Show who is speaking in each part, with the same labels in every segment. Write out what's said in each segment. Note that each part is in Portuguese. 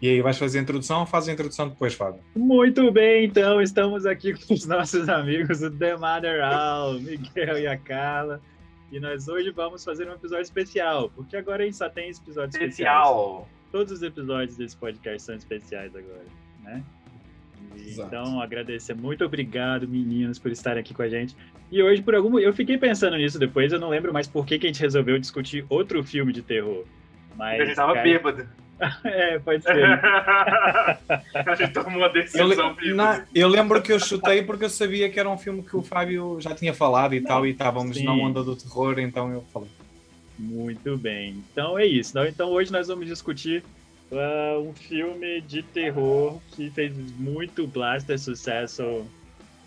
Speaker 1: E aí, vais fazer a introdução ou faz a introdução depois, Fábio?
Speaker 2: Muito bem, então, estamos aqui com os nossos amigos do The Mother All, Miguel e a Carla. E nós hoje vamos fazer um episódio especial, porque agora a gente só tem episódios
Speaker 3: Especial.
Speaker 2: especiais. Todos os episódios desse podcast são especiais agora, né?
Speaker 1: Exato.
Speaker 2: então, agradecer, muito obrigado, meninos, por estarem aqui com a gente. E hoje, por algum eu fiquei pensando nisso depois, eu não lembro mais por que, que a gente resolveu discutir outro filme de terror. Mas,
Speaker 3: a gente tava
Speaker 2: cara,
Speaker 3: bêbado.
Speaker 2: É, pode ser.
Speaker 3: a gente tomou uma
Speaker 1: Eu,
Speaker 3: decisão bêbada.
Speaker 1: na- eu lembro que eu chutei porque eu sabia que era um filme que o Fábio já tinha falado e tal, e estávamos na onda do terror, então eu falei.
Speaker 2: Muito bem. Então é isso. Então- Então hoje nós vamos discutir ah, um filme de terror que fez muito blaster sucesso.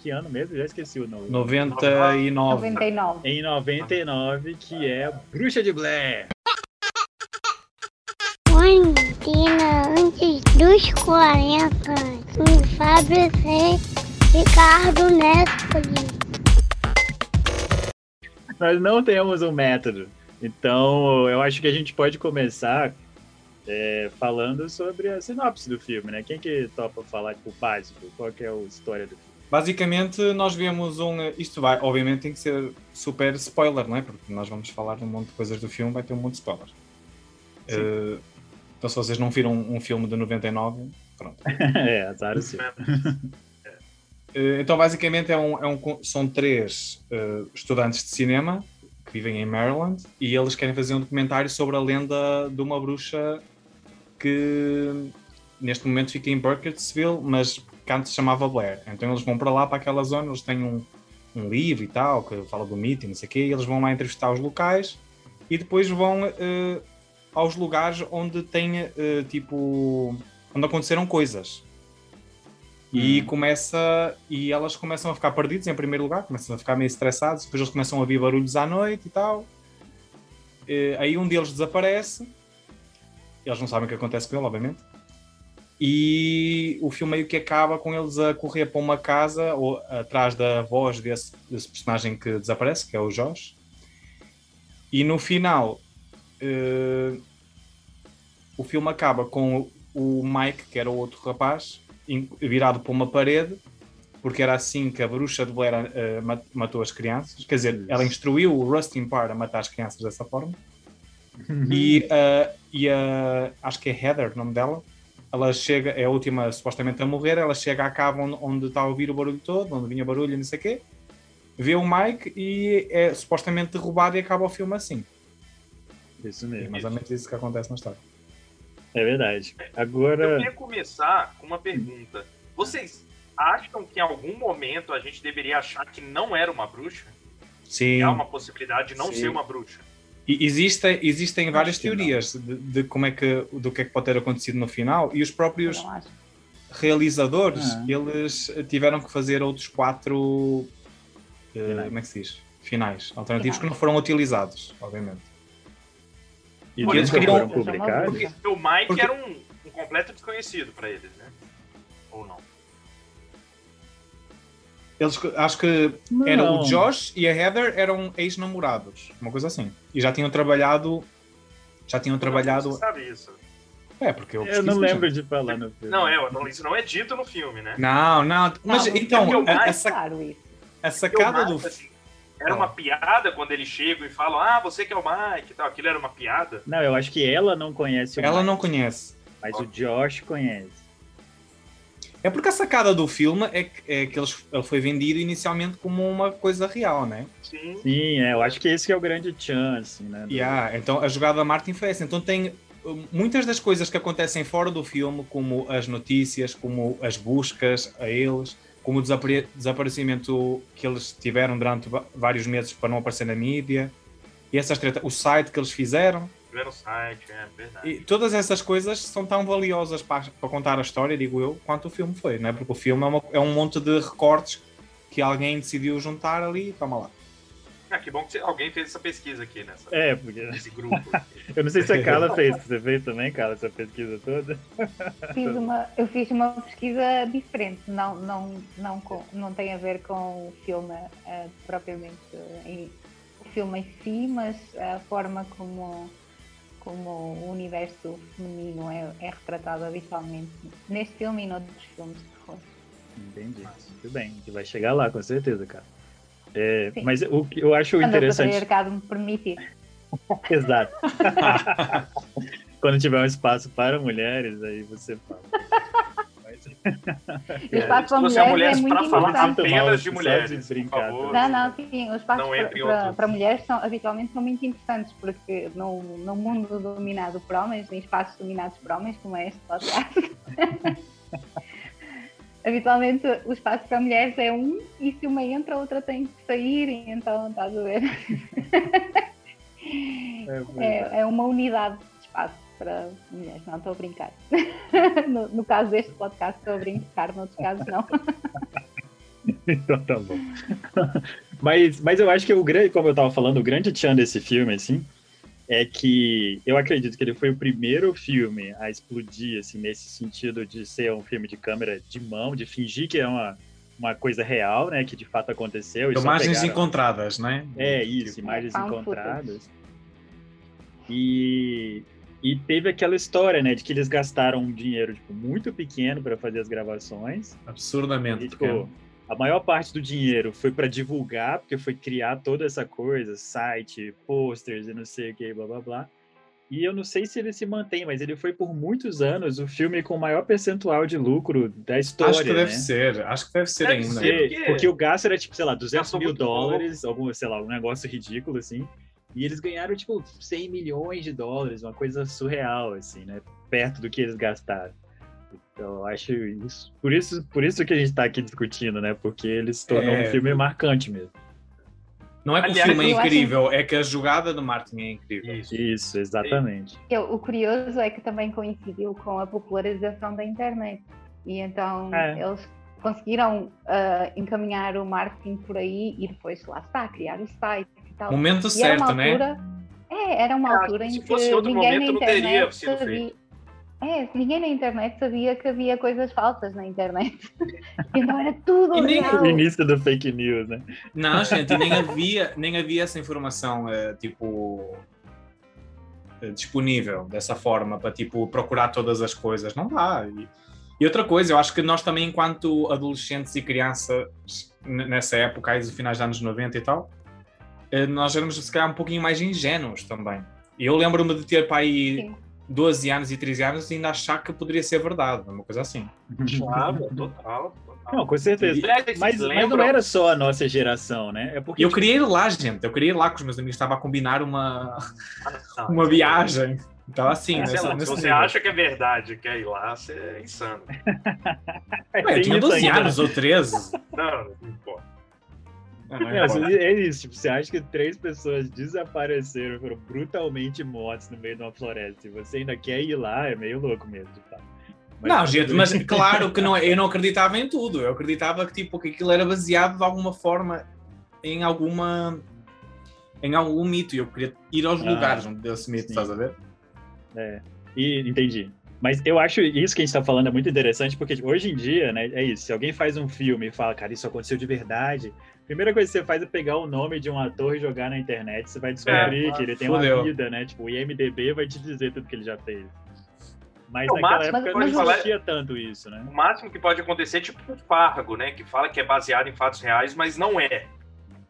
Speaker 2: Que ano mesmo? Já esqueci o nome.
Speaker 1: 99.
Speaker 4: 99.
Speaker 2: Em 99, que é Bruxa de Blair.
Speaker 5: Quarentena antes dos 40. Com Fábio C. Ricardo Nespoli.
Speaker 2: Nós não temos um método. Então eu acho que a gente pode começar é, falando sobre a sinopse do filme, né? Quem que topa falar tipo, o básico? Qual que é a história do filme?
Speaker 1: Basicamente, nós vemos um. Isto vai, obviamente, tem que ser super spoiler, não é? Porque nós vamos falar de um monte de coisas do filme, vai ter um monte de spoiler. Eh, então, se vocês não viram um filme de 99, pronto.
Speaker 2: é, azar o seu.
Speaker 1: Eh, Então, basicamente, é um, é um são três eh, estudantes de cinema que vivem em Maryland e eles querem fazer um documentário sobre a lenda de uma bruxa que neste momento fica em Burkittsville, mas que antes se chamava Blair. Então, eles vão para lá, para aquela zona, eles têm um, um livro e tal, que fala do mito e não sei o quê, e eles vão lá entrevistar os locais e depois vão eh, aos lugares onde tem, eh, tipo, onde aconteceram coisas. E
Speaker 2: Hum.
Speaker 1: começa e elas começam a ficar perdidas em primeiro lugar, começam a ficar meio estressados, depois eles começam a ouvir barulhos à noite e tal. Eh, aí um deles desaparece, eles não sabem o que acontece com ele, obviamente. E o filme meio que acaba com eles a correr para uma casa ou atrás da voz desse, desse personagem que desaparece, que é o Josh. E no final, eh, o filme acaba com o Mike, que era o outro rapaz, virado para uma parede, porque era assim que a bruxa de Blair ma- matou as crianças. Quer dizer, ela instruiu o Rustin Parr a matar as crianças dessa forma. E, ah, e a- acho que é Heather, o nome dela. Ela chega, é a última supostamente a morrer. Ela chega à cava onde, onde está a ouvir o barulho todo, onde vinha barulho e não sei o quê. Vê o Mike e é supostamente derrubado e acaba o filme assim.
Speaker 2: Isso
Speaker 1: É
Speaker 2: mesmo.
Speaker 1: mais ou menos isso que acontece na história.
Speaker 2: É verdade.
Speaker 3: Eu
Speaker 2: Agora.
Speaker 3: queria começar com uma pergunta. Vocês acham que em algum momento a gente deveria achar que não era uma bruxa?
Speaker 1: Sim.
Speaker 3: Há uma possibilidade de não
Speaker 1: Sim.
Speaker 3: ser uma bruxa?
Speaker 1: E existem, existem várias teorias de, de como é que, do que é que pode ter acontecido no final e os próprios
Speaker 4: Eu
Speaker 1: realizadores,
Speaker 2: Ah.
Speaker 1: eles tiveram que fazer outros quatro
Speaker 2: Finais.
Speaker 1: como é que se diz? Finais, alternativos
Speaker 4: Finais.
Speaker 1: que não foram utilizados, obviamente.
Speaker 2: E
Speaker 3: Porque
Speaker 2: eles
Speaker 1: queriam-
Speaker 2: publicados?
Speaker 3: Porque o Mike
Speaker 1: Porque-
Speaker 3: era um, um completo desconhecido pra eles, né? Ou não?
Speaker 1: Eles acho que era
Speaker 2: Não.
Speaker 1: o Josh e a Heather eram ex-namorados, uma coisa assim. E já tinham trabalhado já tinham trabalhado,
Speaker 3: Você sabe isso?
Speaker 1: é, porque eu,
Speaker 2: Eu não lembro de falar no filme.
Speaker 3: Não, é, não, isso não é dito no filme, né?
Speaker 1: Não, não, mas
Speaker 4: Não,
Speaker 1: então
Speaker 3: o
Speaker 1: a, a
Speaker 4: Claro isso.
Speaker 1: a sacada
Speaker 3: Mike,
Speaker 1: do
Speaker 3: assim, era uma piada quando eles chegam e falam, ah, você que é o Mike e tal. Aquilo era uma piada.
Speaker 2: Não, eu acho que ela não conhece o
Speaker 1: ela
Speaker 2: Mike,
Speaker 1: não conhece.
Speaker 2: Mas o Josh conhece.
Speaker 1: É porque a sacada do filme é que, é que eles, ele foi vendido inicialmente como uma coisa real, né?
Speaker 3: Sim.
Speaker 2: Sim, é, eu acho que esse que é o grande chance, né? do-
Speaker 1: Yeah, então a jogada da Martin foi essa. Então tem uh, muitas das coisas que acontecem fora do filme, como as notícias, como as buscas a eles, como o desapare- desaparecimento que eles tiveram durante vários meses para não aparecer na mídia, e essas treta, o site que eles fizeram,
Speaker 3: Tiveram site, é verdade.
Speaker 1: e todas essas coisas são tão valiosas para, para contar a história, digo eu, quanto o filme foi, né? porque o filme é, uma- é um monte de recortes que alguém decidiu juntar ali e toma lá.
Speaker 3: Ah, que bom que alguém fez essa pesquisa aqui nessa,
Speaker 2: É, porque
Speaker 3: nesse grupo.
Speaker 2: eu não sei se a Carla fez. Você fez também, Carla, essa pesquisa toda?
Speaker 4: Fiz uma, eu fiz uma pesquisa diferente, não, não, não, com- não tem a ver com o filme eh, propriamente em, o filme em si, mas a forma como, como como o universo feminino é, é retratado habitualmente neste filme e noutros filmes de terror.
Speaker 2: Entendi. Muito bem. A gente vai chegar lá, com certeza, cara. É, mas o que eu acho
Speaker 4: Quando o
Speaker 2: interessante.
Speaker 4: patriarcado me permitir.
Speaker 2: Exato. Quando tiver um espaço para mulheres, aí você fala.
Speaker 4: O espaço para
Speaker 3: a
Speaker 4: mulheres é
Speaker 3: mulheres pra
Speaker 4: muito
Speaker 3: falar
Speaker 4: importante.
Speaker 2: Muito mal,
Speaker 3: apenas de
Speaker 2: de
Speaker 3: mulheres, por
Speaker 2: brincar.
Speaker 3: favor.
Speaker 4: Não, não, sim, os espaços para, para- para mulheres são, habitualmente são muito interessantes, porque no, no mundo dominado por homens, em espaços dominados por homens, como é este podcast, habitualmente o espaço para mulheres é um, e se uma entra, a outra tem que sair, então estás a ver? É, é uma unidade de espaço para mulheres, não estou a brincar. No, no caso deste podcast, estou a brincar, noutros casos, não.
Speaker 2: Então tá bom. mas, mas eu acho que o grande, como eu tava falando, o grande tchan desse filme, assim, é que eu acredito que ele foi o primeiro filme a explodir, assim, nesse sentido de ser um filme de câmera de mão, de fingir que é uma, uma coisa real, né, que de fato aconteceu.
Speaker 1: Imagens
Speaker 2: pegaram-
Speaker 1: encontradas, né?
Speaker 2: É, isso,
Speaker 1: Tipo,
Speaker 2: imagens
Speaker 4: found
Speaker 2: encontradas. E, e teve aquela história, né, de que eles gastaram um dinheiro, tipo, muito pequeno para fazer as gravações.
Speaker 1: Absurdamente.
Speaker 2: E, tipo,
Speaker 1: pequeno.
Speaker 2: A maior parte do dinheiro foi para divulgar, porque foi criar toda essa coisa, site, posters e não sei o que, blá blá blá. E eu não sei se ele se mantém, mas ele foi por muitos anos o filme com o maior percentual de lucro da história,
Speaker 1: Acho que deve
Speaker 2: né?
Speaker 1: ser, acho que deve ser
Speaker 3: Deve
Speaker 1: ainda.
Speaker 3: ser.
Speaker 2: Porque,
Speaker 3: porque-
Speaker 2: o gasto era, tipo, sei lá, 200
Speaker 3: Gastou
Speaker 2: mil
Speaker 3: pouco.
Speaker 2: dólares, algum, sei lá, um negócio ridículo, assim. E eles ganharam, tipo, 100 milhões de dólares, uma coisa surreal, assim, né? Perto do que eles gastaram. Então, eu acho isso. Por isso, por isso que a gente tá aqui discutindo, né? Porque ele se tornou
Speaker 1: É.
Speaker 2: um filme marcante mesmo.
Speaker 1: Não é que
Speaker 3: Aliás,
Speaker 1: o filme é
Speaker 4: eu acho-
Speaker 1: incrível, é que a jogada do Martin é incrível.
Speaker 3: Isso.
Speaker 2: Isso, exatamente.
Speaker 4: Eu- o curioso é que também coincidiu com a popularização da internet. E então
Speaker 2: É.
Speaker 4: eles conseguiram ah, encaminhar o marketing por aí e depois lá está, criar o site e tal.
Speaker 1: Momento
Speaker 4: E
Speaker 1: certo, né?
Speaker 4: altura, É, era uma
Speaker 3: Ah,
Speaker 4: altura em
Speaker 3: se
Speaker 4: que
Speaker 3: fosse outro
Speaker 4: ninguém
Speaker 3: momento,
Speaker 4: na
Speaker 3: não teria
Speaker 4: internet
Speaker 3: sido
Speaker 4: sabia. É, ninguém na internet sabia que havia coisas falsas na internet. então era tudo
Speaker 1: E nem
Speaker 4: real.
Speaker 2: O início do fake news, né?
Speaker 1: Não, gente, nem havia, nem havia essa informação, eh, tipo, eh, disponível dessa forma para, tipo, procurar todas as coisas. Não dá. E, e outra coisa, eu acho que nós também, enquanto adolescentes e crianças, nessa época, aí dos finais dos anos 90 e tal, eh, nós éramos, se calhar, um pouquinho mais ingênuos também. E eu lembro-me de ter para aí
Speaker 4: Sim.
Speaker 1: 12 anos e 13 anos e ainda achar que poderia ser verdade, uma coisa assim.
Speaker 3: Claro, total. total.
Speaker 2: Não, com certeza. Mas, mas não
Speaker 3: lembram-
Speaker 2: era só a nossa geração, né? É porque
Speaker 1: eu
Speaker 2: tipo,
Speaker 1: queria ir lá, gente, eu queria ir lá com os meus amigos, estava a combinar uma,
Speaker 3: Ah,
Speaker 1: uma viagem. Então, assim, nessa,
Speaker 3: lá, se você
Speaker 1: nível.
Speaker 3: acha que é verdade, quer ir lá, você é insano.
Speaker 2: é,
Speaker 1: Ué, eu tinha
Speaker 2: isso
Speaker 1: 12
Speaker 2: ainda.
Speaker 1: anos ou 13.
Speaker 3: Não, não importa.
Speaker 2: É, é isso, tipo, você acha que três pessoas desapareceram, foram brutalmente mortas no meio de uma floresta, e você ainda quer ir lá, é meio louco mesmo, de fato. Mas
Speaker 1: Não,
Speaker 2: tá
Speaker 1: gente, mas claro que não, é- eu não acreditava em tudo. Eu acreditava que, tipo, que aquilo era baseado de alguma forma em alguma em algum mito. E eu queria ir aos
Speaker 2: Ah,
Speaker 1: lugares onde esse mito,
Speaker 2: sim.
Speaker 1: estás a ver?
Speaker 2: E entendi. Mas eu acho isso que a gente tá falando é muito interessante, porque tipo, hoje em dia, né, é isso. Se alguém faz um filme e fala, cara, isso aconteceu de verdade, primeira coisa que você faz é pegar o nome de um ator e jogar na internet. Você vai descobrir
Speaker 3: É,
Speaker 2: que ele tem
Speaker 1: fudeu.
Speaker 2: uma vida, né? Tipo, o IMDB vai te dizer tudo que ele já fez. Mas
Speaker 3: O
Speaker 2: naquela
Speaker 3: máximo
Speaker 2: época
Speaker 4: que
Speaker 2: não
Speaker 4: falar-
Speaker 2: existia tanto isso, né?
Speaker 3: O máximo que pode acontecer é tipo um Fargo, né? Que fala que é baseado em fatos reais, mas não é.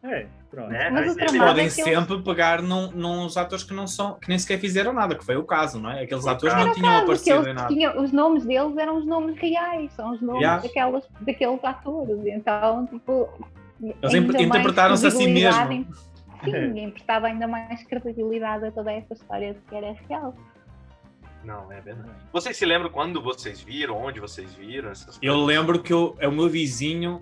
Speaker 2: É, pronto.
Speaker 3: Né?
Speaker 4: Mas o
Speaker 3: Mas ele-
Speaker 4: tramado
Speaker 1: Podem
Speaker 4: é eles-
Speaker 1: sempre pegar num, nos atores que não são, que nem sequer fizeram nada, que foi o caso, não é? Aqueles atores não tinham
Speaker 4: Caso,
Speaker 1: aparecido em
Speaker 4: eles
Speaker 1: nada.
Speaker 4: tinham- os nomes deles eram os nomes reais, são os nomes
Speaker 1: Yeah.
Speaker 4: daquelas, daqueles atores. Então, tipo.
Speaker 1: Eles interpretaram-se a si mesmo.
Speaker 4: em-
Speaker 2: É.
Speaker 4: Sim, emprestava ainda mais credibilidade a toda essa história de que era real.
Speaker 3: Não, é verdade. Vocês se lembram quando vocês viram, onde vocês viram essas
Speaker 1: Eu
Speaker 3: coisas?
Speaker 1: lembro que eu- o meu vizinho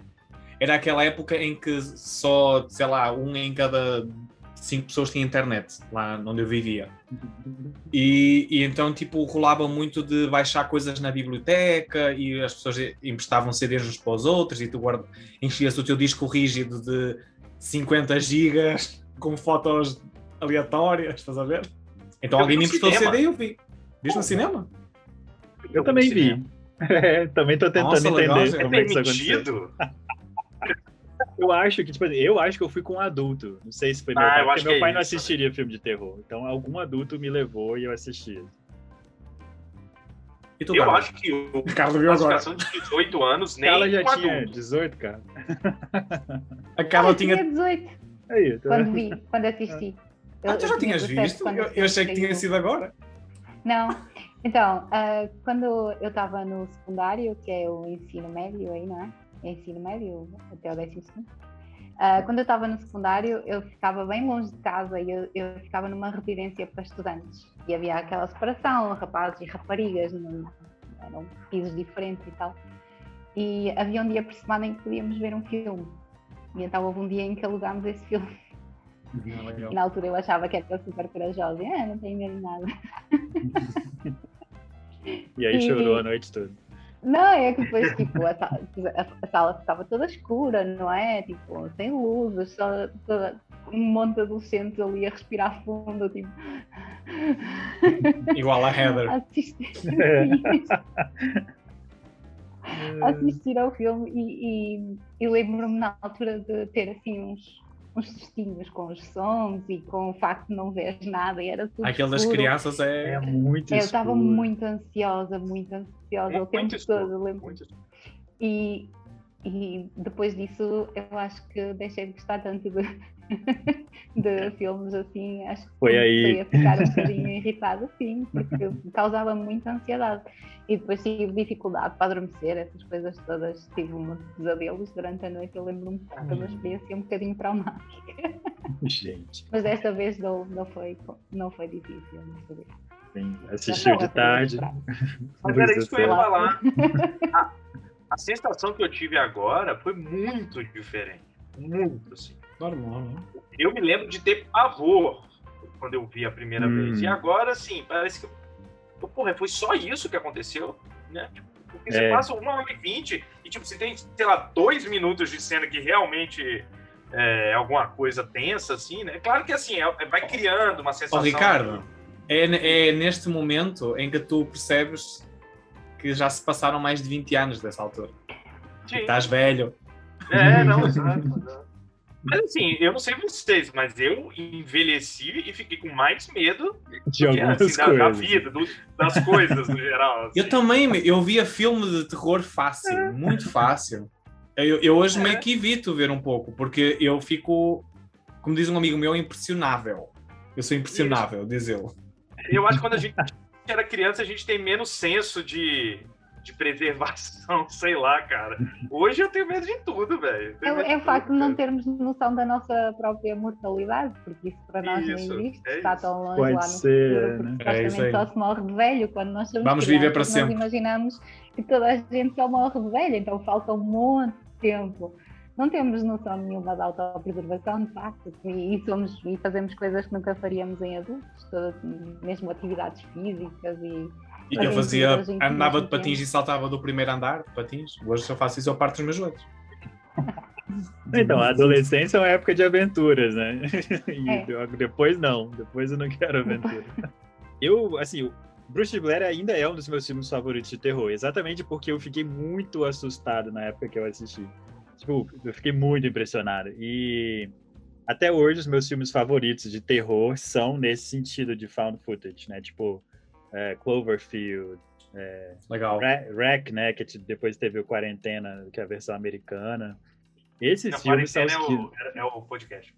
Speaker 1: era aquela época em que só, sei lá, um em cada cinco pessoas tinha internet, lá onde eu vivia. E, e então, tipo, rolava muito de baixar coisas na biblioteca e as pessoas emprestavam CDs uns para os outros e tu guarda, enchias o teu disco rígido de 50 gigas com fotos aleatórias, estás a ver? Então
Speaker 3: Eu
Speaker 1: alguém me emprestou o. CD e eu vi. Viste no cinema?
Speaker 2: Eu também vi. É, também tô tentando
Speaker 1: Nossa, legal,
Speaker 2: entender.
Speaker 3: É
Speaker 2: como é que isso aconteceu. Eu acho que, tipo, assim, eu acho que eu fui com um adulto. Não sei se foi meu
Speaker 3: Ah,
Speaker 2: pai,
Speaker 3: eu
Speaker 2: porque
Speaker 3: acho
Speaker 2: meu
Speaker 3: que é
Speaker 2: pai não
Speaker 3: isso,
Speaker 2: assistiria filme de terror. Então algum adulto me levou e eu assistia.
Speaker 1: E tu,
Speaker 3: Eu
Speaker 1: Carla?
Speaker 3: acho que o
Speaker 1: Carla viu agora.
Speaker 3: de 18 anos nem
Speaker 2: Ela já tinha
Speaker 3: adulto.
Speaker 2: 18, cara.
Speaker 1: A Carla
Speaker 4: eu
Speaker 1: tinha.
Speaker 4: 18
Speaker 2: Aí, tá
Speaker 4: quando vi, quando assisti.
Speaker 1: Ah, tu
Speaker 4: Eu-
Speaker 1: já
Speaker 4: eu tinha
Speaker 1: tinhas
Speaker 4: 17
Speaker 1: visto? Eu, eu achei que tinha sido agora.
Speaker 4: Não. Então, ah, quando eu estava no secundário, que é o ensino médio aí, não é? É ensino médio até o décimo segundo. Ah, quando eu estava no secundário, eu ficava bem longe de casa e eu, eu ficava numa residência para estudantes. E havia aquela separação, rapazes e raparigas, não- eram pisos diferentes e tal. E havia um dia por semana em que podíamos ver um filme. E então houve um dia em que alugámos esse filme. E na altura eu achava que era super corajosa. Ah, não tenho medo de nada.
Speaker 2: E aí
Speaker 4: E-
Speaker 2: chorou a noite toda.
Speaker 4: Não, é que depois, tipo, a sala, a- sala ficava toda escura, não é? Tipo, sem luzes, só toda, um monte de adolescentes ali a respirar fundo, tipo,
Speaker 1: Igual a Heather.
Speaker 4: assistir, assistir ao filme e, e, e lembro-me na altura de ter assim uns, uns sustinhos com os sons e com o facto de não ver nada e era tudo
Speaker 1: Aquele das crianças é.
Speaker 2: É muito
Speaker 4: Eu estava muito ansiosa, muito ansiosa o
Speaker 3: Muito
Speaker 4: tempo
Speaker 3: escuro,
Speaker 4: todo, eu lembro. E, e depois disso, eu acho que deixei de gostar tanto de, de filmes assim. Acho que
Speaker 2: Foi aí.
Speaker 4: a ficar um bocadinho irritada, sim, porque causava muita ansiedade. E depois tive dificuldade para adormecer, essas coisas todas. Tive um de pesadelos durante a noite. Eu lembro-me foi uma experiência um bocadinho traumática.
Speaker 2: Gente,
Speaker 4: Mas desta vez não, não, foi, não foi difícil. Desta vez.
Speaker 2: sim, assistiu de
Speaker 4: Não,
Speaker 2: tarde.
Speaker 3: Mas era isso que eu ia falar. A, a sensação que eu tive agora foi muito diferente. Muito, assim.
Speaker 1: Normal, né?
Speaker 3: Eu me lembro de ter pavor quando eu vi a primeira
Speaker 2: Hum.
Speaker 3: vez. E agora, assim, parece que. Porra, foi só isso que aconteceu, né? Tipo, Porque você
Speaker 2: É.
Speaker 3: passa uma hora e vinte e, tipo, você tem, sei lá, dois minutos de cena que realmente é alguma coisa tensa, assim, né? Claro que, assim, é- vai criando uma sensação...
Speaker 1: Ricardo, é, é neste momento em que tu percebes que já se passaram mais de 20 anos dessa altura.
Speaker 3: Sim.
Speaker 1: Estás velho.
Speaker 3: É, não, exato. Mas assim, eu não sei vocês, mas eu envelheci e fiquei com mais medo
Speaker 2: De
Speaker 3: que,
Speaker 2: algumas
Speaker 3: assim, da, da vida, do- das coisas no geral. assim.
Speaker 1: Eu também, eu via filme de terror fácil, muito fácil. Eu, eu hoje
Speaker 3: É.
Speaker 1: meio que evito ver um pouco, porque eu fico, como diz um amigo meu, impressionável. Eu sou impressionável, diz ele.
Speaker 3: Eu acho que quando a gente era criança, a gente tem menos senso de, de preservação, sei lá, cara. Hoje eu tenho medo de tudo, velho.
Speaker 4: É, é o facto de não termos noção da nossa própria mortalidade, porque isso para nós
Speaker 3: Isso,
Speaker 4: não existe,
Speaker 3: é
Speaker 4: está
Speaker 3: isso.
Speaker 4: tão longe
Speaker 2: Pode
Speaker 4: lá no
Speaker 2: ser,
Speaker 4: futuro,
Speaker 2: né?
Speaker 4: porque
Speaker 1: É isso
Speaker 4: só se morre de velho quando nós somos
Speaker 1: Vamos viver para
Speaker 4: crianças,
Speaker 1: sempre.
Speaker 4: Nós imaginamos que toda a gente só morre de velho, então falta um monte de tempo. Não temos noção nenhuma da autopreservação, de facto, e, e somos, e fazemos coisas que nunca faríamos em adultos, todas, mesmo atividades físicas e
Speaker 1: E eu fazia, andava de patins e saltava do primeiro andar de patins. Hoje se eu faço isso, eu parto os meus joelhos.
Speaker 2: Então, a adolescência é uma época de aventuras, né? E
Speaker 4: É.
Speaker 2: de- depois não, depois eu não quero aventura. Eu, assim, Bruce de Blair ainda é um dos meus filmes favoritos de terror, exatamente porque eu fiquei muito assustado na época que eu assisti. Tipo, eu fiquei muito impressionado. E até hoje os meus filmes favoritos de terror são nesse sentido de found footage, né? Tipo, é, Cloverfield,
Speaker 1: Legal.
Speaker 2: Ra- Wreck, né? Que depois teve o Quarentena, que é a versão americana. Esses
Speaker 3: A
Speaker 2: filmes são
Speaker 3: quarentena
Speaker 2: os
Speaker 3: é
Speaker 2: que...
Speaker 3: o, é, é o podcast.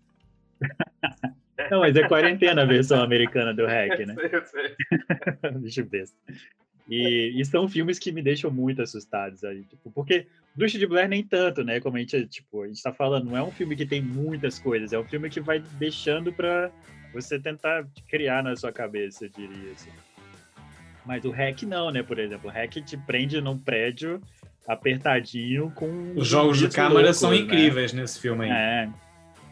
Speaker 2: Não, mas é quarentena a versão americana do Hack, né?
Speaker 3: Eu sei.
Speaker 2: Bicho besta. E, e são filmes que me deixam muito assustados aí, tipo, porque Bruxa de Blair nem tanto, né? Como a gente, tipo, a gente tá falando, não é um filme que tem muitas coisas, é um filme que vai deixando pra você tentar criar na sua cabeça, eu diria assim. Mas o Hack não, né? Por exemplo, o Hack te prende num prédio apertadinho com
Speaker 1: Os jogos de
Speaker 2: loucos,
Speaker 1: são
Speaker 2: né?
Speaker 1: incríveis nesse filme aí.
Speaker 2: É.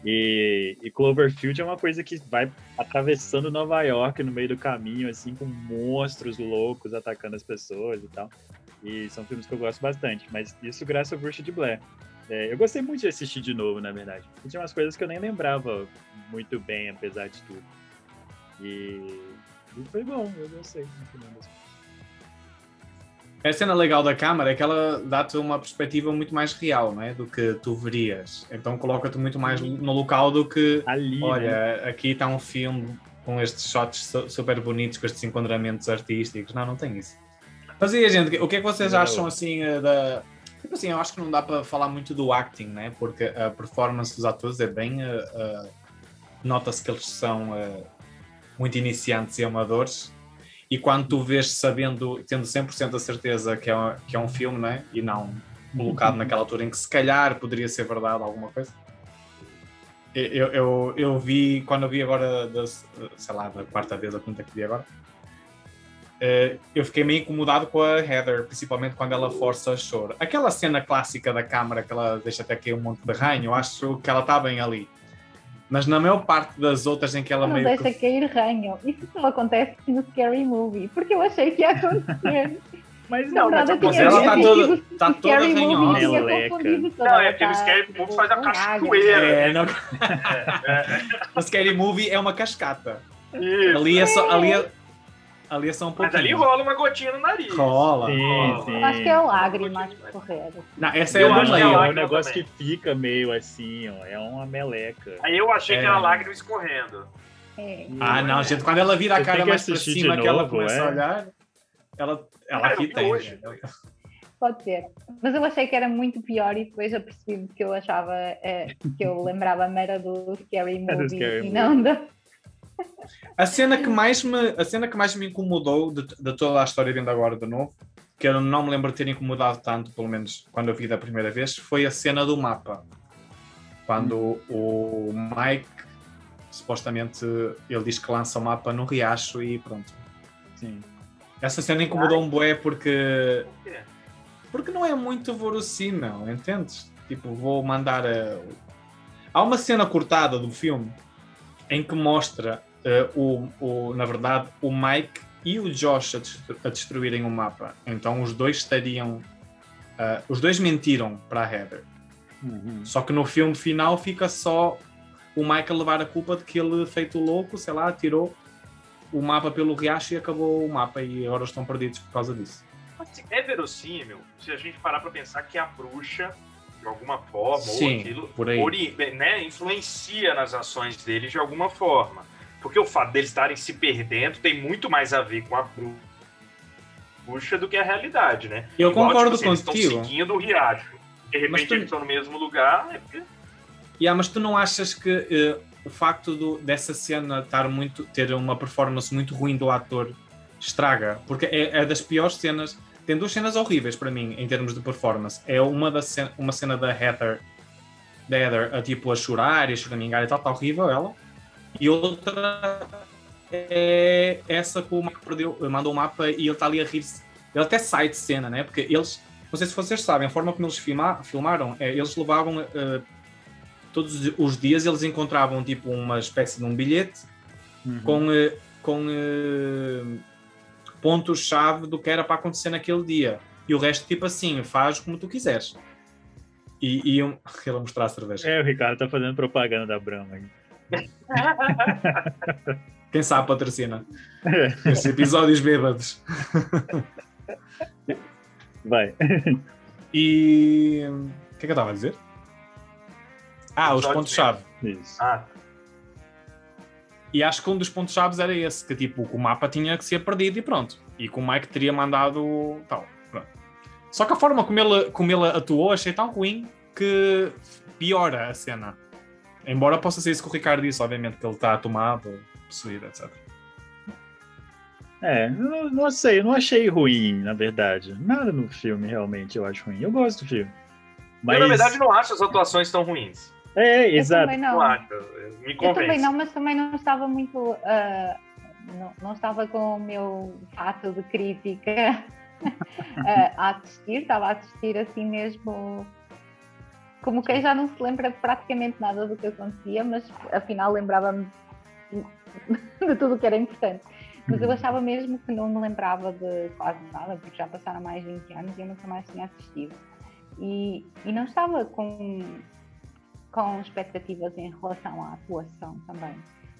Speaker 2: E, e Cloverfield é uma coisa que vai atravessando Nova York no meio do caminho, assim, com monstros loucos atacando as pessoas e tal. E são filmes que eu gosto bastante, mas isso graças ao Bruxa de Blair. É, eu gostei muito de assistir de novo, na verdade. E tinha umas coisas que eu nem lembrava muito bem, apesar de tudo. E, e foi bom, eu gostei. no final das contas.
Speaker 1: A cena legal da câmara é que ela dá-te uma perspectiva muito mais real, não é? Do que tu verias. Então coloca-te muito mais no local do que
Speaker 2: Ali, né?
Speaker 1: Olha, aqui está um filme com estes shots su- super bonitos, com estes enquadramentos artísticos. Não, não tem isso. Mas e a gente, o que é que vocês
Speaker 2: Não.
Speaker 1: acham assim eh, da. Tipo assim, eu acho que não dá para falar muito do acting, né? Porque a performance dos atores é bem. eh, eh, Nota-se que eles são eh, muito iniciantes e amadores. E quando tu vês sabendo, tendo 100% a certeza que é, um- que é um filme, né? E não colocado naquela altura em que se calhar poderia ser verdade alguma coisa. Eu, eu, eu vi, quando eu vi agora, da, sei lá, da quarta vez ou quinta que vi agora, eh, eu fiquei meio incomodado com a Heather, principalmente quando ela força choro. Aquela cena clássica da câmara que ela deixa até cair um monte de ranho, eu acho que ela está bem ali. Mas na maior parte das outras em que ela
Speaker 4: não
Speaker 1: meio
Speaker 4: deixa
Speaker 1: que.
Speaker 4: cair ranho. Isso só acontece no Scary Movie, porque eu achei que ia acontecer.
Speaker 2: Mas
Speaker 4: Não, nada
Speaker 1: mas
Speaker 4: tinha
Speaker 1: ela tá
Speaker 4: assistido
Speaker 1: toda-
Speaker 4: o
Speaker 1: tá toda ranhosa.
Speaker 3: Não, é porque no
Speaker 4: tá,
Speaker 3: Scary Movie faz a
Speaker 4: raiva.
Speaker 3: cachoeira.
Speaker 1: É, não... o Scary Movie é uma cascata.
Speaker 3: Isso.
Speaker 1: Ali é só, ali é, ali é só um
Speaker 3: Mas ali
Speaker 1: pouquinho.
Speaker 3: rola uma gotinha no nariz.
Speaker 1: Rola.
Speaker 2: Sim,
Speaker 1: rola.
Speaker 2: sim.
Speaker 4: Eu acho que é lágrima a escorrer.
Speaker 1: Não, essa é
Speaker 3: Eu
Speaker 1: a do
Speaker 3: acho que é
Speaker 2: é um negócio
Speaker 3: também.
Speaker 2: que fica meio assim, ó. É uma meleca.
Speaker 3: Aí eu achei que
Speaker 1: É.
Speaker 3: era lágrima escorrendo.
Speaker 4: É.
Speaker 1: Ah, não, gente, quando ela vira a cara
Speaker 2: que
Speaker 1: mais para
Speaker 2: assistir
Speaker 1: cima
Speaker 2: de
Speaker 1: que ela
Speaker 2: novo,
Speaker 1: começa
Speaker 2: é?
Speaker 1: a olhar, ela, ela
Speaker 3: eu vi
Speaker 1: tem.
Speaker 3: hoje.
Speaker 1: gente.
Speaker 4: Pode ser. Mas eu achei que era muito pior e depois eu percebi que eu achava eh, que eu lembrava-me era do Scary
Speaker 2: É do
Speaker 4: Movie
Speaker 2: Scary
Speaker 4: e não da.
Speaker 1: A cena que mais me, a cena que mais me incomodou de, de toda a história vindo agora de novo, que eu não me lembro de ter incomodado tanto, pelo menos quando eu vi da primeira vez, foi a cena do mapa. Quando o Mike supostamente ele diz que lança o mapa no riacho e pronto.
Speaker 2: Sim.
Speaker 1: Essa cena incomodou um bué porque
Speaker 3: Por quê?
Speaker 1: porque não é muito verossímil, entendes? Tipo, vou mandar a... Há uma cena cortada do filme em que mostra o, o, na verdade, o Mike e o Josh a, destru- a destruírem o mapa. Então os dois estariam. ah, os dois mentiram para a Heather.
Speaker 2: Uhum.
Speaker 1: Só que no filme final fica só o Mike a levar a culpa de que ele, feito louco, sei lá, tirou o mapa pelo riacho e acabou o mapa e agora estão perdidos por causa disso.
Speaker 3: Mas É verossímil se a gente parar pra pensar que a bruxa, de alguma forma,
Speaker 1: Sim,
Speaker 3: ou aquilo,
Speaker 1: por aí.
Speaker 3: ori- né, influencia nas ações dele de alguma forma. Porque o fato deles estarem se perdendo tem muito mais a ver com a bru- bruxa do que a realidade, né?
Speaker 1: Eu
Speaker 3: Igual,
Speaker 1: concordo
Speaker 3: tipo, assim,
Speaker 1: contigo.
Speaker 3: Eles estão seguindo o riacho. De repente
Speaker 1: tu-
Speaker 3: eles estão no mesmo lugar. É porque...
Speaker 1: Yeah, mas tu não achas que eh, o facto do- dessa cena estar muito, ter uma performance muito ruim do ator estraga? Porque é, é das piores cenas. Tem duas cenas horríveis para mim em termos de performance. É uma, da cena, uma cena da Heather, da Heather a, tipo, a chorar e a choramingar e tal, está horrível ela. E outra é essa que o Mike perdeu, mandou o mapa e ele está ali a rir-se. Ele até sai de cena, né? Porque eles, não sei se vocês sabem, a forma como eles filma- filmaram, é, eles levavam eh, todos os dias eles encontravam tipo uma espécie de um bilhete
Speaker 2: Uhum.
Speaker 1: com, eh, com eh, pontos-chave do que era para acontecer naquele dia. E o resto, tipo assim, faz como tu quiseres. E, e eu... ele a mostrar a cerveja.
Speaker 2: É, o Ricardo tá fazendo propaganda da Brahma.
Speaker 1: Quem sabe patrocina. Estes episódios bêbados.
Speaker 2: Vai.
Speaker 1: E. O que é que eu estava a dizer? Ah, os pontos-chave.
Speaker 3: Ah,
Speaker 1: E acho que um dos pontos-chave era esse, que tipo, o mapa tinha que ser perdido e pronto. E que o Mike teria mandado tal. Pronto. Só que a forma como ele, como ele atuou achei tão ruim que piora a cena. Embora possa ser isso que o Ricardo disse, obviamente, que ele está tomado, possuído, etc.
Speaker 2: É, não, não sei, eu não achei ruim, na verdade. Nada no filme realmente eu acho ruim. Eu gosto do filme. Mas...
Speaker 3: Eu, na verdade, não acho as atuações tão ruins.
Speaker 2: É,
Speaker 4: Eu
Speaker 2: exato.
Speaker 4: também
Speaker 3: Não
Speaker 4: não.
Speaker 3: acho. Me
Speaker 4: Eu também não, mas também não estava muito. ah, não, não estava com o meu fato de crítica ah, a assistir, estava a assistir assim mesmo. Como quem já não se lembra praticamente nada do que acontecia, mas afinal lembrava-me de tudo o que era importante. Mas eu achava mesmo que não me lembrava de quase nada, porque já passaram mais de 20 anos e eu nunca mais tinha assistido. E, e não estava com, com expectativas em relação à atuação também,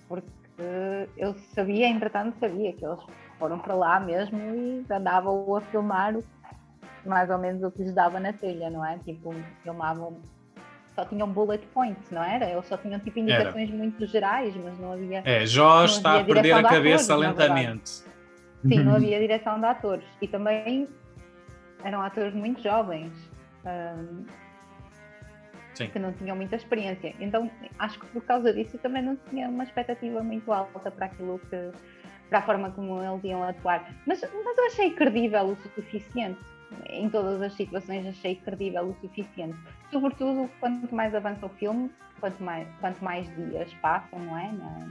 Speaker 4: porque eu sabia, entretanto, sabia que eles foram para lá mesmo e andavam a filmar mais ou menos o que lhes dava na telha, não é? Tipo, filmavam, só tinham bullet points, não era? Eles só tinham tipo indicações muito gerais, mas não havia.
Speaker 1: É, Jó está a perder a cabeça
Speaker 4: atores,
Speaker 1: lentamente.
Speaker 4: Sim, não havia direção de atores. E também eram atores muito jovens.
Speaker 1: Sim.
Speaker 4: que não tinham muita experiência. Então, acho que por causa disso também não tinha uma expectativa muito alta para aquilo que. para a forma como eles iam atuar. Mas, mas eu achei credível o suficiente. Em todas as situações achei credível o suficiente. Sobretudo quanto mais avança o filme, quanto mais, quanto mais dias passam, não é? Na,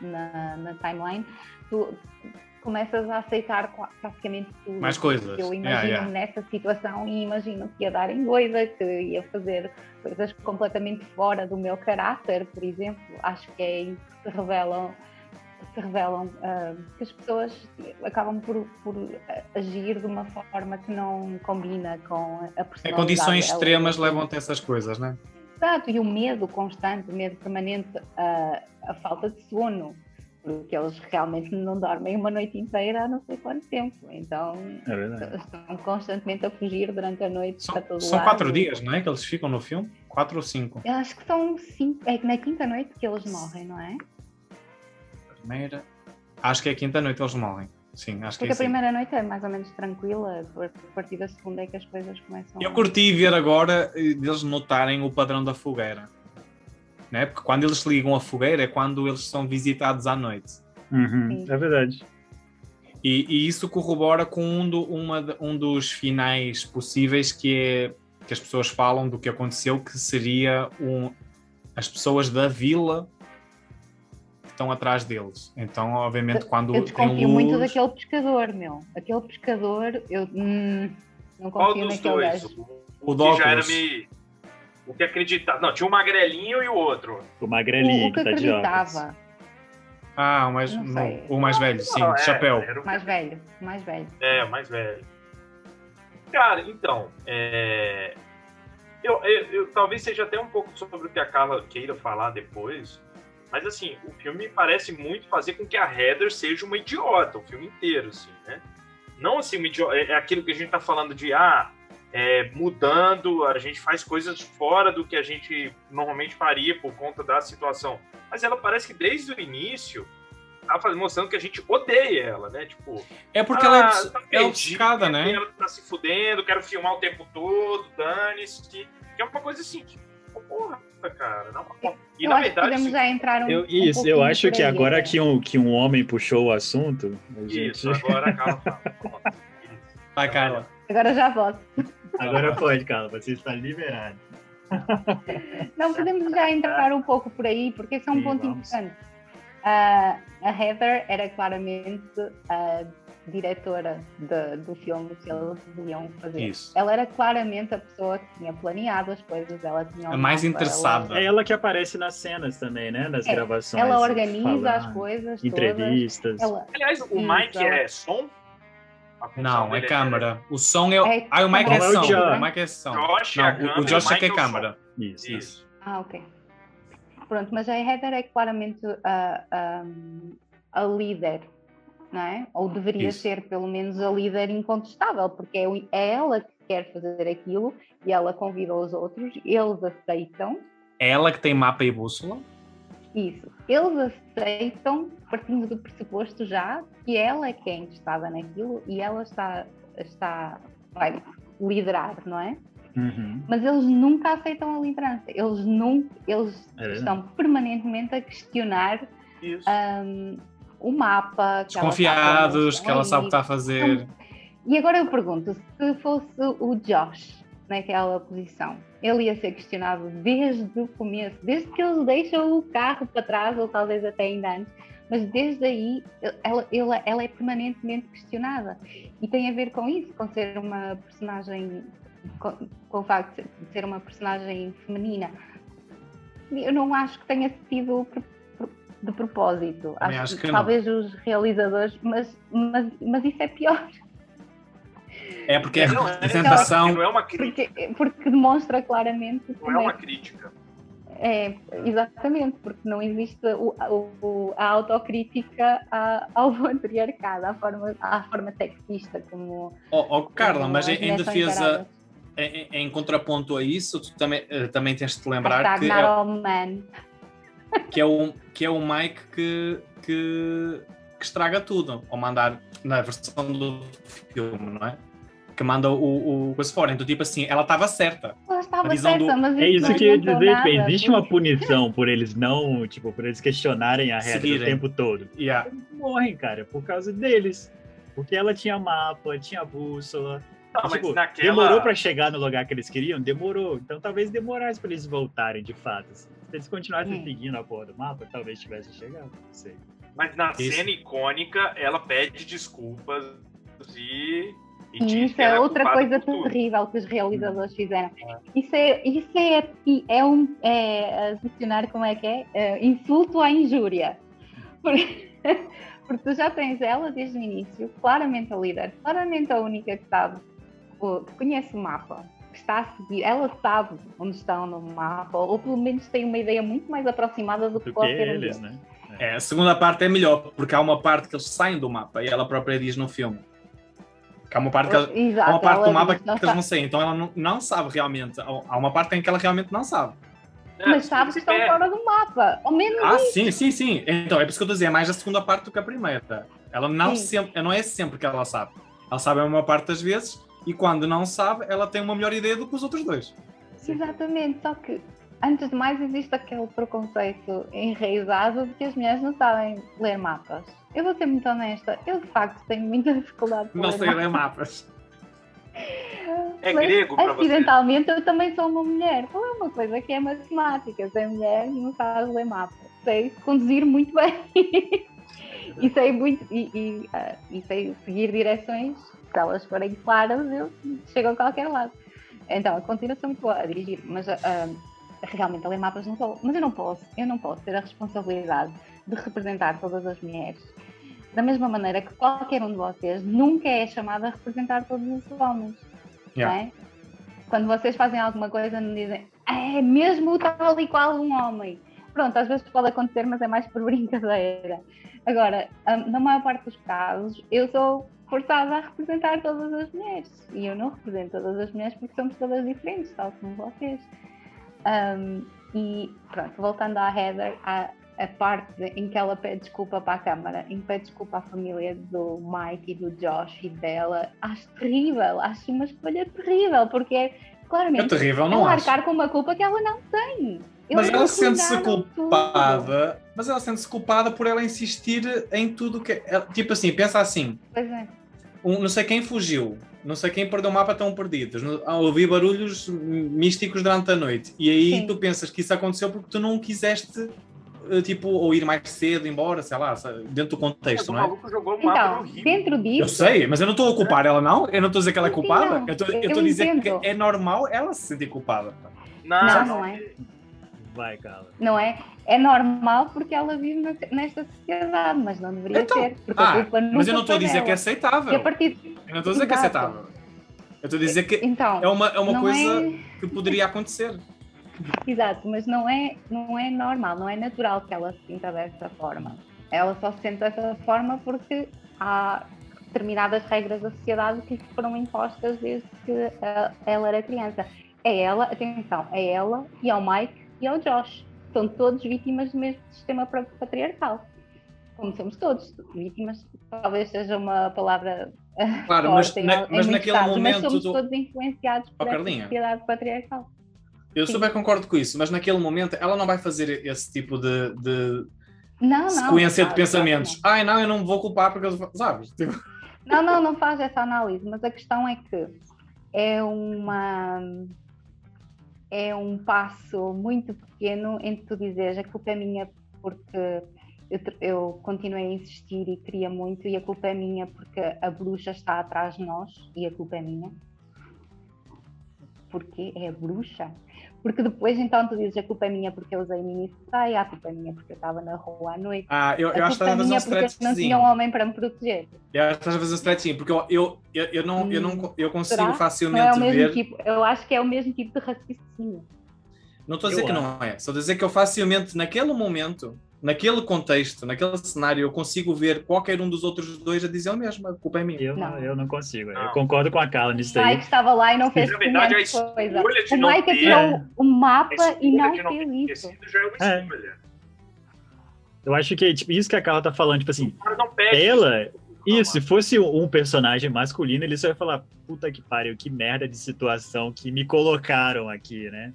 Speaker 4: na, na timeline, tu começas a aceitar praticamente tudo.
Speaker 1: Mais coisas.
Speaker 4: Eu
Speaker 1: Yeah,
Speaker 4: imagino-me
Speaker 1: yeah.
Speaker 4: nessa situação e imagino que ia dar em doida, que ia fazer coisas completamente fora do meu caráter, por exemplo. Acho que é isso que revelam, se revelam ah, que as pessoas acabam por, por agir de uma forma que não combina com a
Speaker 1: É,
Speaker 4: personalidade.
Speaker 1: condições
Speaker 4: delas.
Speaker 1: extremas levam-te a essas coisas, né?
Speaker 4: Exato, e o medo constante, o medo permanente, a, a falta de sono, porque eles realmente não dormem uma noite inteira há não sei quanto tempo. Então
Speaker 2: É
Speaker 4: estão constantemente a fugir durante a noite
Speaker 1: São,
Speaker 4: para todo
Speaker 1: são
Speaker 4: lado.
Speaker 1: quatro dias, não é? Que eles ficam no filme? Quatro ou cinco?
Speaker 4: Eu acho que são cinco. É na quinta noite que eles morrem, não é?
Speaker 1: Primeira. Acho que é a quinta noite eles morrem. Sim, acho que
Speaker 4: Porque
Speaker 1: é
Speaker 4: a
Speaker 1: assim.
Speaker 4: primeira noite é mais ou menos tranquila, a partir da segunda é que as coisas começam
Speaker 1: Eu curti ver agora eh, deles notarem o padrão da fogueira. Né? Porque quando eles ligam a fogueira é quando eles são visitados à noite.
Speaker 2: Uhum, é verdade.
Speaker 1: E, e isso corrobora com um, do- uma um dos finais possíveis que é que as pessoas falam do que aconteceu, que seria um, as pessoas da vila que estão atrás deles. Então, obviamente, quando
Speaker 4: Eu
Speaker 1: tem
Speaker 4: desconfio
Speaker 1: luz,
Speaker 4: muito daquele pescador, meu. Aquele pescador, eu hum, não
Speaker 3: Qual
Speaker 4: confio
Speaker 3: dos
Speaker 4: naquele
Speaker 3: dois?
Speaker 4: gajo.
Speaker 3: O,
Speaker 1: O
Speaker 3: que já era
Speaker 1: Douglas.
Speaker 3: me. O que acreditava. Não, tinha o magrelinho e o outro.
Speaker 2: O
Speaker 4: O,
Speaker 2: magrelinho
Speaker 4: o que
Speaker 2: que tá
Speaker 4: acreditava,
Speaker 1: Ah, o mais,
Speaker 4: Não
Speaker 1: não, o mais velho, sim,
Speaker 3: Não, é,
Speaker 1: chapéu.
Speaker 3: O
Speaker 4: mais velho, mais velho.
Speaker 3: É, o mais velho. Cara, então, é, eu, eu- eu- talvez seja até um pouco sobre o que a Carla queira falar depois, mas assim, o filme parece muito fazer com que a Heather seja uma idiota, o filme inteiro, assim, né? Não assim, uma idiota, é é aquilo que a gente tá falando de, ah, é, mudando, a gente faz coisas fora do que a gente normalmente faria por conta da situação. Mas ela parece que desde o início tá mostrando que a gente odeia ela, né? Tipo,
Speaker 1: É porque ela é,
Speaker 3: ah, tá
Speaker 1: é obcecada, né?
Speaker 3: Ela tá se fudendo, quero filmar o tempo todo, dane-se. Que é uma coisa assim, tipo, porra, cara. Não, e
Speaker 4: eu
Speaker 3: na
Speaker 4: acho
Speaker 3: verdade,
Speaker 4: que podemos já entrar um,
Speaker 2: Eu,
Speaker 4: um
Speaker 2: isso, eu
Speaker 4: pouquinho
Speaker 2: acho que
Speaker 4: aí,
Speaker 2: agora
Speaker 4: né?
Speaker 2: que um, que um homem puxou o assunto, a gente...
Speaker 3: isso, agora acaba. Pronto, isso.
Speaker 1: Vai, Carla.
Speaker 4: Agora já posso.
Speaker 2: Agora pode, Carla, você está liberado.
Speaker 4: Não, podemos já entrar um pouco por aí, porque esse é um
Speaker 2: Sim,
Speaker 4: ponto
Speaker 2: vamos.
Speaker 4: importante. Ah, a Heather era claramente a diretora de- do filme que eles iam fazer.
Speaker 1: Isso.
Speaker 4: Ela era claramente a pessoa que tinha planeado as coisas, ela tinha
Speaker 1: A mais interessada.
Speaker 2: É ela que aparece nas cenas também, né? Nas
Speaker 4: É,
Speaker 2: gravações.
Speaker 4: Ela, ela organiza as coisas
Speaker 2: Entrevistas.
Speaker 4: todas. Ela,
Speaker 3: Aliás, o
Speaker 4: Isso,
Speaker 3: Mike
Speaker 4: ela-
Speaker 3: é som?
Speaker 1: Não, é
Speaker 3: dele
Speaker 1: câmera. O som é.
Speaker 4: É
Speaker 1: Ah, o Mike é som.
Speaker 2: É o
Speaker 1: O Mike é som.
Speaker 3: Josh é a
Speaker 1: Não, o- o Josh
Speaker 3: o
Speaker 1: é que é
Speaker 3: é
Speaker 1: câmera.
Speaker 2: Isso.
Speaker 3: Isso.
Speaker 4: Ah, ok. Pronto, mas a Heather é claramente a, a, a líder, não é? Ou deveria
Speaker 1: Isso.
Speaker 4: ser, pelo menos, a líder incontestável, porque é, é ela que quer fazer aquilo e ela convida os outros, eles aceitam
Speaker 1: É ela que tem mapa e bússola.
Speaker 4: isso. Eles aceitam, partindo do pressuposto já, que ela é quem estava naquilo e ela está, está vai liderar, não é?
Speaker 2: Uhum.
Speaker 4: mas eles nunca aceitam a liderança. Eles nunca, eles
Speaker 2: É
Speaker 4: estão permanentemente a questionar
Speaker 3: Isso.
Speaker 4: O mapa. que
Speaker 1: Desconfiados, que ela sabe o que está a fazer.
Speaker 4: E agora eu pergunto, se fosse o Josh naquela posição, ele ia ser questionado desde o começo, desde que eles deixam o carro para trás, ou talvez até ainda antes, mas desde aí ela, ela, ela é permanentemente questionada. E tem a ver com isso, com ser uma personagem, com, com o facto de ser uma personagem feminina. Eu não acho que tenha sido de propósito. Acho,
Speaker 1: acho
Speaker 4: que,
Speaker 1: que não.
Speaker 4: talvez os realizadores, mas, mas, mas isso é pior.
Speaker 1: É porque é
Speaker 3: Não,
Speaker 1: representação.
Speaker 3: Não é uma crítica.
Speaker 4: Porque, porque demonstra claramente
Speaker 3: Não
Speaker 4: como
Speaker 3: é uma
Speaker 4: é,
Speaker 3: crítica.
Speaker 4: É, exatamente, porque não existe o, o, a autocrítica a, ao patriarcado, à forma, à forma sexista como.
Speaker 1: Oh, oh Carla,
Speaker 4: como
Speaker 1: mas em, em defesa, em, em contraponto a isso, tu também, eh, também tens de te lembrar
Speaker 4: Hashtag
Speaker 1: que
Speaker 4: not
Speaker 1: é,
Speaker 4: all men.
Speaker 1: Que é o, que é o Mike que, que, que estraga tudo, ao mandar na versão do filme, não é? Que manda o, o coisa fora. Então, tipo assim, ela estava certa.
Speaker 4: Ela estava certa,
Speaker 1: do-
Speaker 4: mas
Speaker 2: É isso
Speaker 4: não
Speaker 2: que eu ia dizer,
Speaker 4: nada,
Speaker 2: tipo, existe uma punição por eles não, tipo, por eles questionarem a regra o
Speaker 1: Seguirem.
Speaker 2: tempo todo.
Speaker 1: Yeah.
Speaker 2: Eles morrem, cara, por causa deles. Porque ela tinha mapa, tinha bússola.
Speaker 3: Não, mas
Speaker 2: Tipo,
Speaker 3: naquela.
Speaker 2: Demorou pra chegar no lugar que eles queriam? Demorou. Então talvez demorasse pra eles voltarem de fato. Se eles continuassem
Speaker 4: Hum.
Speaker 2: seguindo a porra do mapa, talvez tivessem chegado. Não sei.
Speaker 3: Mas na
Speaker 1: Isso.
Speaker 3: cena icônica, ela pede desculpas e.
Speaker 4: isso é
Speaker 3: ela
Speaker 4: outra coisa terrível que os realizadores fizeram. Isso é, isso é, é um é, adicionar como é que é? É, insulto à injúria. Porque, porque tu já tens ela desde o início, claramente a líder, claramente a única que sabe, o- que conhece o mapa, está a seguir, ela sabe onde estão no mapa, ou pelo menos tem uma ideia muito mais aproximada do que
Speaker 2: Do que
Speaker 4: qualquer um
Speaker 2: eles,
Speaker 4: deles.
Speaker 2: né?
Speaker 1: É, a segunda parte é melhor, porque há uma parte que eles saem do mapa e ela própria diz no filme. Que há uma parte, que ela-
Speaker 4: Exato,
Speaker 1: há uma parte do mapa que
Speaker 4: não
Speaker 1: eles não saem, então ela não, não sabe realmente. Há uma parte em que ela realmente não sabe.
Speaker 3: É,
Speaker 4: mas sabe que estão
Speaker 3: é.
Speaker 4: fora do mapa. Ao menos
Speaker 1: Ah, sim, sim, sim. Então, é por isso que eu estou a dizer, é mais a segunda parte do que a primeira. Ela não
Speaker 4: Sim.
Speaker 1: sempre, não é sempre que ela sabe. Ela sabe a maior parte das vezes e quando não sabe, ela tem uma melhor ideia do que os outros dois.
Speaker 4: Exatamente, só que antes de mais existe aquele preconceito enraizado de que as mulheres não sabem ler mapas. Eu vou ser muito honesta, eu de facto tenho muita dificuldade com
Speaker 1: Não
Speaker 4: ler
Speaker 1: sei ler
Speaker 4: mapas.
Speaker 1: mapas.
Speaker 3: É
Speaker 4: Mas,
Speaker 3: grego você.
Speaker 4: Acidentalmente eu também sou uma mulher. Qual é uma coisa que é matemática? Ser mulher não sabe ler mapas. Sei conduzir muito bem. e sei muito e, e, ah, e sei seguir direções. Se elas forem claras, eu chego a qualquer lado. Então, a continuação muito boa a dirigir, mas ah, ah, realmente a ler mapas não sou. Mas eu não posso, eu não posso ter a responsabilidade de representar todas as mulheres. Da mesma maneira que qualquer um de vocês nunca é chamado a representar todos os homens.
Speaker 1: Yeah.
Speaker 4: não é? Quando vocês fazem alguma coisa, não dizem é mesmo tal e qual um homem. Pronto, às vezes pode acontecer, mas é mais por brincadeira. Agora, na maior parte dos casos, eu sou forçada a representar todas as mulheres. E eu não represento todas as mulheres porque somos todas diferentes, tal como vocês. Hum, e pronto, voltando à Heather, a, a parte em que ela pede desculpa para a câmara, em que pede desculpa à família do Mike e do Josh e dela, acho terrível, acho uma escolha terrível, porque é
Speaker 1: É
Speaker 4: claramente
Speaker 1: terrível,
Speaker 4: ela
Speaker 1: não acho.
Speaker 4: arcar com uma culpa que ela não tem.
Speaker 1: Mas ela sente-se
Speaker 4: arruinaram tudo.
Speaker 1: culpada. Mas ela sente-se culpada por ela insistir em tudo que. ela- tipo assim, pensa assim:
Speaker 4: Pois é.
Speaker 1: um- não sei quem fugiu, não sei quem perdeu o mapa, estão perdidos. ah, Ouvi barulhos místicos durante a noite. E aí
Speaker 4: Sim.
Speaker 1: tu pensas que isso aconteceu porque tu não quiseste, eh, tipo, ou ir mais cedo embora, sei lá, dentro do contexto,
Speaker 3: o
Speaker 1: não é?
Speaker 3: maluco jogou o mapa
Speaker 4: Então, dentro
Speaker 1: Eu
Speaker 4: disso,
Speaker 1: sei, mas eu não estou a culpar ela, não. Eu não estou a dizer que ela é
Speaker 4: Sim,
Speaker 1: culpada.
Speaker 4: não.
Speaker 1: Eu estou
Speaker 4: Eu
Speaker 1: a dizer
Speaker 4: entendo.
Speaker 1: que é normal ela se sentir culpada.
Speaker 3: Não,
Speaker 4: não, não é.
Speaker 2: Vai, Carla.
Speaker 4: Não é? É normal porque ela vive na- nesta sociedade, mas não deveria
Speaker 1: Então,
Speaker 4: ser. Porque a
Speaker 1: Ah,
Speaker 4: culpa nunca
Speaker 1: mas eu não estou a dizer que é aceitável.
Speaker 4: E a partir
Speaker 1: Eu não estou a dizer que é aceitável. Eu estou a dizer que
Speaker 4: Então,
Speaker 1: é uma, é uma coisa
Speaker 4: é-
Speaker 1: que poderia acontecer.
Speaker 4: Exato, mas não é, não é normal, não é natural que ela se sinta dessa forma. Ela só se sente dessa forma porque há determinadas regras da sociedade que lhe foram impostas desde que eh, ela era criança. É ela, atenção, é ela e ao Mike e ao Josh. São todos vítimas do mesmo sistema pa- patriarcal. Como somos todos vítimas, talvez seja uma palavra
Speaker 1: Claro, mas,
Speaker 4: em
Speaker 1: na- mas naquele
Speaker 4: casos, mas
Speaker 1: momento.
Speaker 4: somos
Speaker 1: tu-
Speaker 4: todos influenciados
Speaker 1: Oh, Carlinha.
Speaker 4: sociedade patriarcal.
Speaker 1: Eu
Speaker 4: Sim.
Speaker 1: super concordo com isso, mas naquele momento ela não vai fazer esse tipo de, de
Speaker 4: Não, não.
Speaker 1: sequência de
Speaker 4: claro,
Speaker 1: pensamentos.
Speaker 4: claro
Speaker 1: Ai, não, eu não me vou culpar porque eu. Sabes? Tipo,
Speaker 4: Não, não, não faz essa análise, mas a questão é que é uma é um passo muito pequeno entre tu dizeres a culpa é minha porque eu, eu continuei a insistir e queria muito e a culpa é minha porque a bruxa está atrás de nós e a culpa é minha. Porque é bruxa. Porque depois então tu dizes a culpa é minha porque eu usei mini saia, a culpa é minha porque eu estava na rua à noite.
Speaker 1: ah, eu, eu acho que
Speaker 4: é
Speaker 1: estás a fazer um
Speaker 4: minha porque eu não tinha um
Speaker 1: stretchzinho.
Speaker 4: homem para me proteger.
Speaker 1: Eu acho que estás a fazer um stretchzinho, porque eu, eu, eu, eu não, eu, não, eu consigo
Speaker 4: Será? Não
Speaker 1: facilmente
Speaker 4: é o mesmo
Speaker 1: ver.
Speaker 4: tipo, eu acho que é o mesmo tipo de raciocínio.
Speaker 1: Não estou a dizer
Speaker 2: Eu
Speaker 1: que não é. Só estou a dizer que eu facilmente, naquele momento, naquele contexto, naquele cenário, eu consigo ver qualquer um dos outros dois a dizer o mesmo. A culpa é minha.
Speaker 2: Eu não, eu não consigo. Eu
Speaker 3: Não.
Speaker 2: concordo com a Carla nisso
Speaker 4: O
Speaker 2: daí.
Speaker 4: Mike estava lá e não fez
Speaker 3: Na verdade, a
Speaker 4: semelhante coisa.
Speaker 3: escolha de
Speaker 4: O
Speaker 3: não
Speaker 4: Mike
Speaker 3: ter-
Speaker 4: tirou o mapa
Speaker 3: A
Speaker 4: e não fez isso.
Speaker 3: já é uma
Speaker 2: É.
Speaker 3: escolha.
Speaker 2: Eu acho que tipo, isso que a Carla tá falando, tipo assim,
Speaker 3: O cara não pede
Speaker 2: ela.
Speaker 3: Não,
Speaker 2: Isso, se fosse um personagem masculino, ele só ia falar, puta que pariu, que merda de situação que me colocaram aqui, né?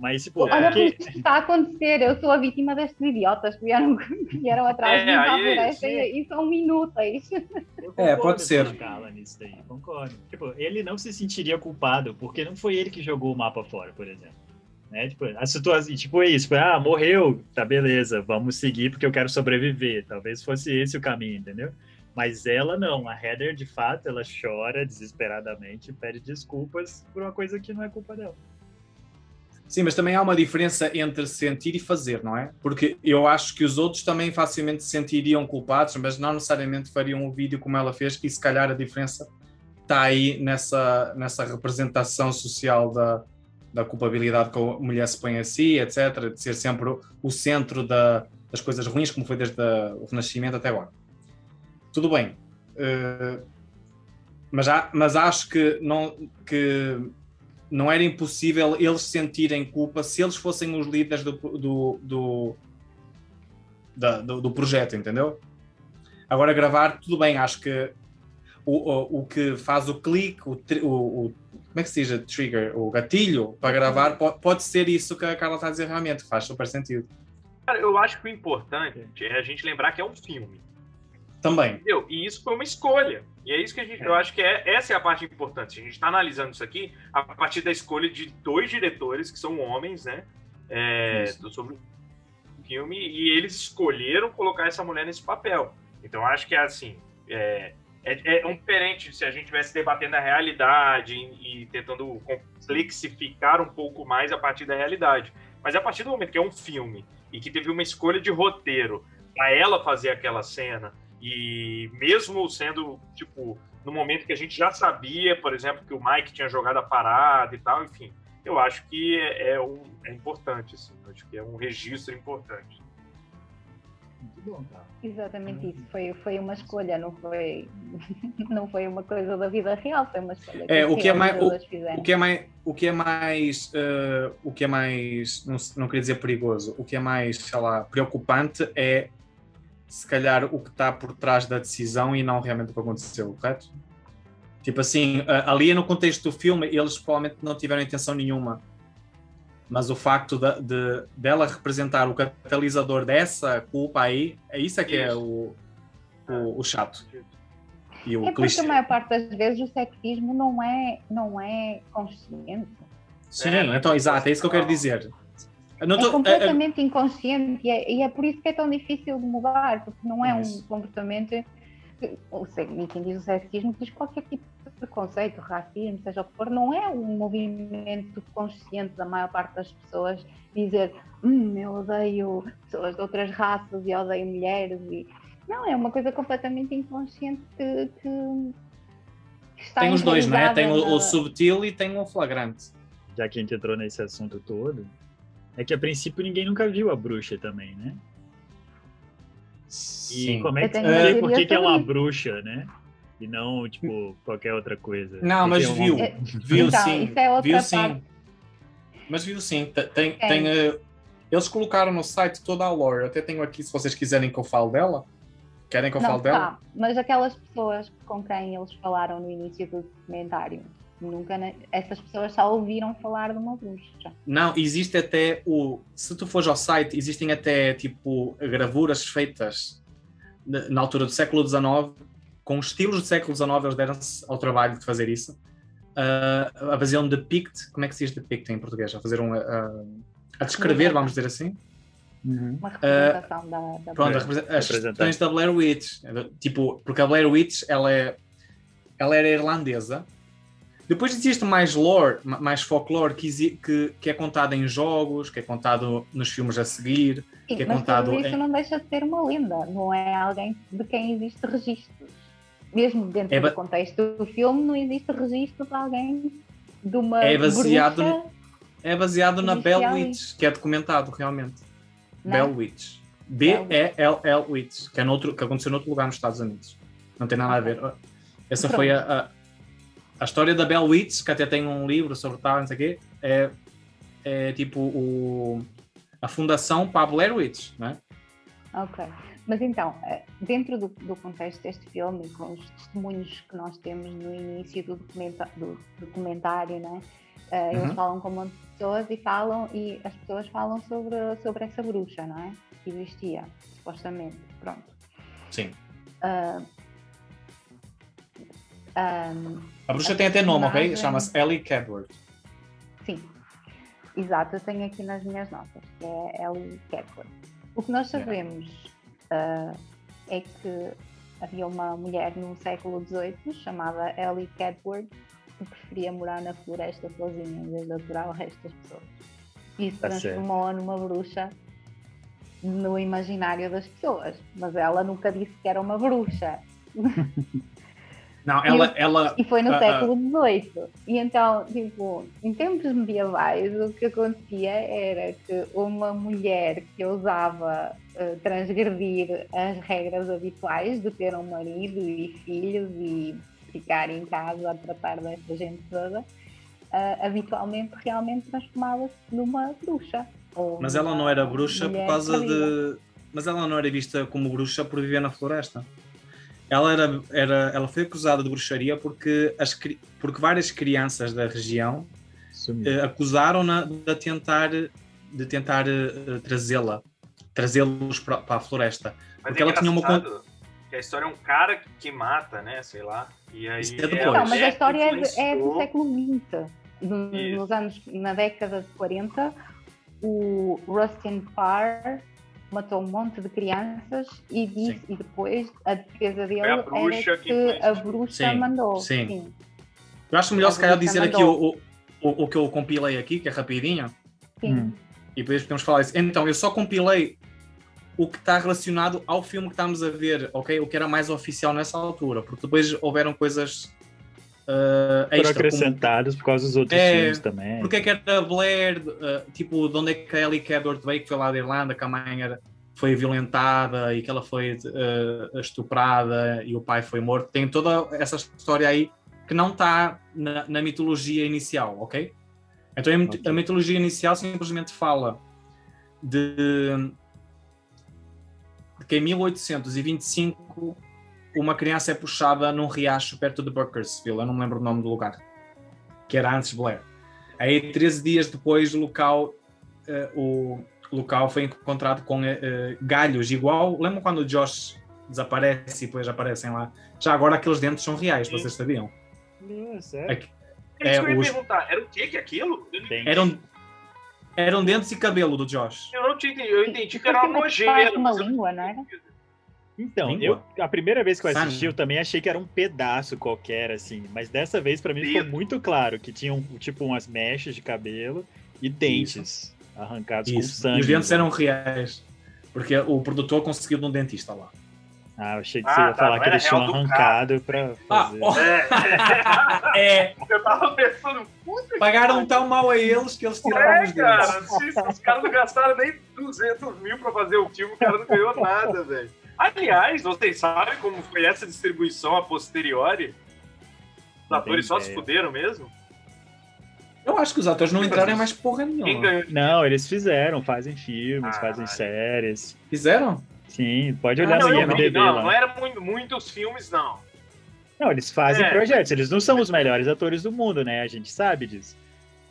Speaker 2: Mas, tipo,
Speaker 3: É.
Speaker 4: Olha o
Speaker 2: porque-
Speaker 4: que está a acontecer. Eu sou a vítima destes idiotas que vieram, que vieram atrás
Speaker 3: É,
Speaker 4: de mim para a floresta e, e são inúteis.
Speaker 2: Eu
Speaker 1: É, pode ser.
Speaker 2: nisso daí, concordo. Tipo, ele não se sentiria culpado, porque não foi ele que jogou o mapa fora, por exemplo. Né? Tipo, a situação, tipo, é isso, tipo, ah, morreu, tá beleza, vamos seguir porque eu quero sobreviver. Talvez fosse esse o caminho, entendeu? Mas ela não, a Heather, de fato, ela chora desesperadamente, pede desculpas por uma coisa que não é culpa dela.
Speaker 1: Sim, mas também há uma diferença entre sentir e fazer, não é? Porque eu acho que os outros também facilmente se sentiriam culpados, mas não necessariamente fariam o vídeo como ela fez, e se calhar a diferença está aí nessa, nessa representação social da, da culpabilidade que a mulher se põe a si, etc., de ser sempre o- centro da- das coisas ruins, como foi desde o Renascimento até agora. Tudo bem. eh, mas, há- mas acho que não, que não era impossível eles sentirem culpa se eles fossem os líderes do, do, do, do, do projeto, entendeu? Agora, gravar, tudo bem, acho que o, o, o que faz o clique, o, o, como é que se diz? o Trigger, o gatilho para gravar, po- pode ser isso que a Carla está a dizer realmente, faz super sentido.
Speaker 3: Cara, eu acho que o importante é a gente lembrar que é um filme.
Speaker 1: Também.
Speaker 3: Entendeu? E isso foi uma escolha. E é isso que a gente. Eu acho que é, essa é a parte importante. A gente está analisando isso aqui a partir da escolha de dois diretores que são homens, né? É, sobre o filme, e eles escolheram colocar essa mulher nesse papel. Então acho que é assim. É, é, é um diferente se a gente estivesse debatendo a realidade e, e tentando complexificar um pouco mais a partir da realidade. Mas a partir do momento que é um filme e que teve uma escolha de roteiro para ela fazer aquela cena e mesmo sendo, tipo, no momento que a gente já sabia, por exemplo, que o Mike tinha jogado a parada e tal, enfim, eu acho que é, é um, é importante, assim, eu acho que é um registro importante.
Speaker 2: Muito bom, cara.
Speaker 4: Exatamente isso. Foi, foi uma escolha, não foi, não foi uma coisa da vida real, foi uma escolha
Speaker 1: É, o
Speaker 4: os
Speaker 1: que é mais-
Speaker 4: fizeram.
Speaker 1: O que é mais, o que é mais, eh, o que é mais, não, não queria dizer perigoso, o que é mais, sei lá, preocupante é se calhar o que está por trás da decisão e não realmente o que aconteceu, correto? Tipo assim, ali no contexto do filme, eles provavelmente não tiveram intenção nenhuma, mas o facto de, de- dela representar o catalisador dessa culpa aí, é isso é que é o, o, o chato e o
Speaker 4: É porque
Speaker 1: clichê.
Speaker 4: a maior parte das vezes o sexismo não é, não é consciente.
Speaker 1: Sim,
Speaker 3: É,
Speaker 1: então, exato, é isso que eu quero dizer.
Speaker 4: É
Speaker 1: tô- eh, eh,
Speaker 4: completamente inconsciente e é, e é por isso que é tão difícil de mudar, porque não é um comportamento. O se- e quem diz o sexismo diz qualquer tipo de preconceito, racismo, seja o que for, não é um movimento consciente da maior parte das pessoas dizer hum, eu odeio pessoas de outras raças e odeio mulheres. E... Não, é uma coisa completamente inconsciente que, que-
Speaker 1: Tem os dois, não é? Tem o, o subtil e tem o flagrante.
Speaker 2: Já que a gente entrou nesse assunto todo, é que a princípio ninguém nunca viu a bruxa também, né? E
Speaker 1: Sim.
Speaker 2: como é que vê por que, que é uma bruxa, né? E não, tipo, qualquer outra coisa.
Speaker 1: Não, mas
Speaker 2: é
Speaker 1: viu.
Speaker 4: É,
Speaker 1: Viu
Speaker 4: então,
Speaker 1: sim.
Speaker 4: isso é outra
Speaker 1: Viu sim.
Speaker 4: parte.
Speaker 1: Mas viu sim. Te- Tem,
Speaker 4: Quem?
Speaker 1: tem, eh, eles colocaram no site toda a lore. Eu até tenho aqui, se vocês quiserem que eu fale dela. Querem que eu
Speaker 4: Não,
Speaker 1: fale dela?
Speaker 4: tá, mas aquelas pessoas com quem eles falaram no início do documentário, nunca, ne- essas pessoas só ouviram falar de uma bruxa.
Speaker 1: Não, existe até o. Se tu fores ao site, existem até tipo gravuras feitas na, altura do século XIX, com estilos do século XIX, eles deram-se ao trabalho de fazer isso. ah, a fazer um depict, como é que se diz depict em português? A fazer um. ah, a descrever, vamos dizer assim.
Speaker 4: Uma representação da, da
Speaker 1: Pronto,
Speaker 2: É,
Speaker 1: a as questões da Blair Witch. Tipo, porque a Blair Witch, ela, é, ela era irlandesa. Depois existe mais lore, ma- mais folclore, que, que, que é contado em jogos, que é contado nos filmes a seguir.
Speaker 4: Sim,
Speaker 1: que é
Speaker 4: mas
Speaker 1: contado
Speaker 4: tudo isso
Speaker 1: em-
Speaker 4: não deixa de ser uma lenda, não é alguém de quem existe registros. Mesmo dentro
Speaker 1: É
Speaker 4: do contexto do filme, não existe registro de alguém de uma
Speaker 1: É baseado É baseado na Bell. Witch, que é documentado realmente.
Speaker 4: Não?
Speaker 1: Bell Witch. B-E-L-L Witch, que, é noutro, que aconteceu noutro lugar nos Estados Unidos. Não tem nada a ver. Essa
Speaker 4: Pronto.
Speaker 1: foi a, a, a história da Bell Witch, que até tem um livro sobre tal, não sei o quê. É, é tipo o, a fundação para a Blair Witch, não é?
Speaker 4: Ok. Mas então, eh, dentro do, do contexto deste filme, com os testemunhos que nós temos no início do, documenta do documentário, né? eh, eles
Speaker 1: Uhum.
Speaker 4: falam com um monte de pessoas e falam, e as pessoas falam sobre, sobre essa bruxa, não é? Que existia, supostamente. Pronto.
Speaker 1: Sim.
Speaker 4: Ah, ahm,
Speaker 1: A bruxa tem até nome, ok? Chama-se Ellie Cadward.
Speaker 4: Sim, exato, eu tenho aqui nas minhas notas, que é Ellie Cadward. O que nós
Speaker 1: Yeah.
Speaker 4: sabemos ah, é que havia uma mulher no século XVIII chamada Ellie Cadward que preferia morar na floresta sozinha em vez de aturar o resto das pessoas. Isso
Speaker 2: Tá
Speaker 4: transformou-a numa bruxa no imaginário das pessoas, mas ela nunca disse que era uma bruxa.
Speaker 1: Não,
Speaker 4: E
Speaker 1: ela,
Speaker 4: o-
Speaker 1: ela
Speaker 4: E foi no
Speaker 1: ah.
Speaker 4: século XVIII. E então, tipo, em tempos medievais, o que acontecia era que uma mulher que ousava eh, transgredir as regras habituais de ter um marido e filhos e ficar em casa a tratar desta gente toda, eh, habitualmente realmente transformava-se numa bruxa.
Speaker 1: Mas ela não era bruxa por causa de. Mas ela não era vista como bruxa por viver na floresta. Ela, era, era, ela foi acusada de bruxaria porque, as, porque várias crianças da região eh, acusaram-na de tentar, de tentar eh, trazê-la, trazê-los para, a floresta.
Speaker 3: Mas
Speaker 1: Porque
Speaker 3: é
Speaker 1: ela tinha uma
Speaker 3: que a história é um cara que, que mata, né? Sei lá. E aí
Speaker 1: Isso é depois.
Speaker 3: a
Speaker 4: Não, mas a história é, de- é do século XX. No- nos anos, na década de 40, o Rustin Parr matou um monte de crianças e, disse,
Speaker 1: Sim.
Speaker 4: e depois a defesa dele
Speaker 3: a
Speaker 4: era
Speaker 3: que
Speaker 4: que a bruxa
Speaker 1: Sim,
Speaker 4: mandou.
Speaker 1: sim. Eu acho melhor
Speaker 4: A
Speaker 1: se calhar dizer aqui
Speaker 4: mandou.
Speaker 1: o, o, o que eu compilei aqui, que é rapidinho,
Speaker 4: sim.
Speaker 2: Hum.
Speaker 1: e depois podemos falar isso. Então, eu só compilei o que está relacionado ao filme que estamos a ver, ok? O que era mais oficial nessa altura, porque depois houveram coisas uh,
Speaker 2: Foram
Speaker 1: extra, como
Speaker 2: acrescentados por causa dos outros
Speaker 1: É,
Speaker 2: filmes também.
Speaker 1: porque é que era Blair, uh, tipo, de onde é que a Ellie Cadward veio, que foi lá da Irlanda, que a mãe era, foi violentada e que ela foi uh, estuprada e o pai foi morto. Tem toda essa história aí que não está na, na mitologia inicial, ok? Então a mitologia inicial simplesmente fala de, de que em 1825 uma criança é puxada num riacho perto de Burkersville, eu não me lembro o nome do lugar, que era antes Blair. Aí, 13 dias depois, o local, eh, o local foi encontrado com eh, galhos, igual. Lembram quando o Josh desaparece e depois aparecem lá? Já agora aqueles dentes são reais,
Speaker 3: Sim.
Speaker 1: vocês sabiam?
Speaker 2: Ah, sério?
Speaker 1: Aqui-
Speaker 3: É
Speaker 1: É,
Speaker 3: que eu ia
Speaker 1: os-
Speaker 3: perguntar. Era o que que é aquilo? Não-.
Speaker 1: Eram, eram dentes e cabelo do Josh.
Speaker 3: Eu não tinha entendido. Eu entendi que era uma nojeira.
Speaker 4: uma
Speaker 3: não
Speaker 4: língua, não era?
Speaker 2: Então,
Speaker 1: Língua?
Speaker 2: eu, a primeira vez que eu assisti, eu também achei que era um pedaço qualquer, assim. Mas dessa vez, pra mim, ficou muito claro que tinham, tipo, umas mechas de cabelo e dentes arrancados com
Speaker 1: Isso.
Speaker 2: sangue.
Speaker 1: E os dentes eram reais. Porque o produtor conseguiu de um dentista lá.
Speaker 2: Ah, eu achei que
Speaker 3: Ah,
Speaker 2: você ia
Speaker 3: tá,
Speaker 2: falar que
Speaker 3: do
Speaker 2: arrancado pra
Speaker 1: Ah,
Speaker 2: fazer.
Speaker 1: ó,
Speaker 3: É,
Speaker 1: é,
Speaker 3: eu tava pensando, puta que
Speaker 1: pagaram tão mal a eles que eles tiraram
Speaker 3: É,
Speaker 1: os dentes.
Speaker 3: cara, os caras não gastaram nem 200 mil pra fazer o filme, o cara não ganhou nada, velho. Aliás, vocês sabem como foi essa distribuição a posteriori? Os atores só se fuderam mesmo?
Speaker 1: Eu acho que os atores não entraram em mais porra nenhuma.
Speaker 2: Não, eles fizeram, fazem filmes,
Speaker 3: Ah,
Speaker 2: fazem
Speaker 3: é.
Speaker 2: séries.
Speaker 1: Fizeram?
Speaker 2: Sim, pode
Speaker 1: Ah,
Speaker 2: olhar
Speaker 3: Não,
Speaker 2: no IMDB
Speaker 3: não,
Speaker 2: lá.
Speaker 3: não era muito, muitos filmes, não.
Speaker 2: Não, eles fazem
Speaker 3: É.
Speaker 2: projetos. Eles não são os melhores atores do mundo, né? A gente sabe disso.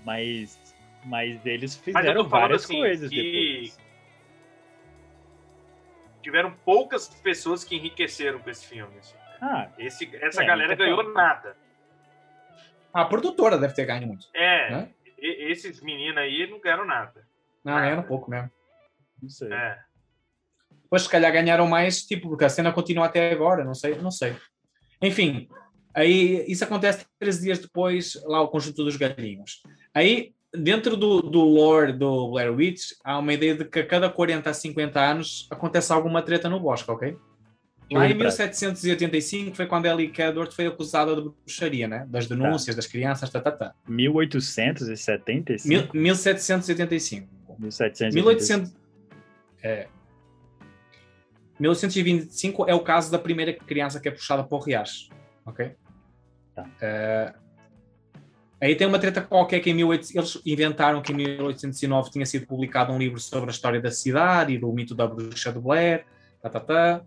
Speaker 2: Mas, mas eles
Speaker 3: Mas
Speaker 2: fizeram
Speaker 3: falando
Speaker 2: várias
Speaker 3: assim,
Speaker 2: coisas
Speaker 3: que-
Speaker 2: depois.
Speaker 3: Tiveram poucas pessoas que enriqueceram com esse filme. assim.
Speaker 2: Ah,
Speaker 3: Esse, essa
Speaker 2: É,
Speaker 3: galera ganhou nada.
Speaker 1: A produtora deve ter ganho muito.
Speaker 3: É,
Speaker 1: Né?
Speaker 3: e- esses meninos aí não ganharam nada.
Speaker 1: Não, ganharam pouco mesmo.
Speaker 2: não sei.
Speaker 3: É.
Speaker 1: Depois, se calhar, ganharam mais, tipo, porque a cena continua até agora, não sei, não sei. Enfim, aí isso acontece três dias depois, lá o conjunto dos galinhos. Aí, dentro do, do lore do Blair Witch, há uma ideia de que a cada 40 a 50 anos acontece alguma treta no bosque, ok? Lá em
Speaker 2: Júlio Prado.
Speaker 1: 1785 foi quando Ellie Kedward foi acusada de bruxaria, né? Das denúncias das crianças, tá, tá, tá.
Speaker 2: 1875?
Speaker 1: Mil- 1785.
Speaker 2: 1775.
Speaker 1: 1800, é, 1825 é o caso da primeira criança que é puxada para o riacho. Ok?
Speaker 2: Tá.
Speaker 1: É, aí tem uma treta qualquer que em 1800, eles inventaram que em 1809 tinha sido publicado um livro sobre a história da cidade e do mito da bruxa de Blair. Tá, tá, tá,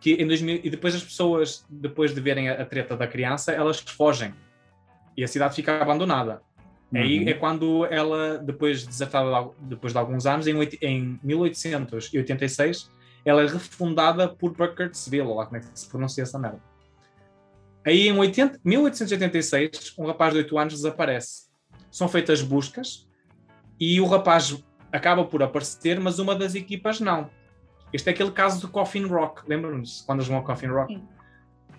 Speaker 1: que em 2000, e depois as pessoas, depois de verem a, treta da criança, elas fogem. E a cidade fica abandonada. Aí
Speaker 2: Uhum.
Speaker 1: é quando ela, depois desertada depois de alguns anos, em, em 1886, ela é refundada por Burkittsville, lá como é que se pronuncia essa merda. Aí em 80 1886, um rapaz de 8 anos desaparece. São feitas buscas e o rapaz acaba por aparecer, mas uma das equipas não. Este é aquele caso do Coffin Rock, lembram-nos quando eles vão ao Coffin Rock?
Speaker 4: Sim.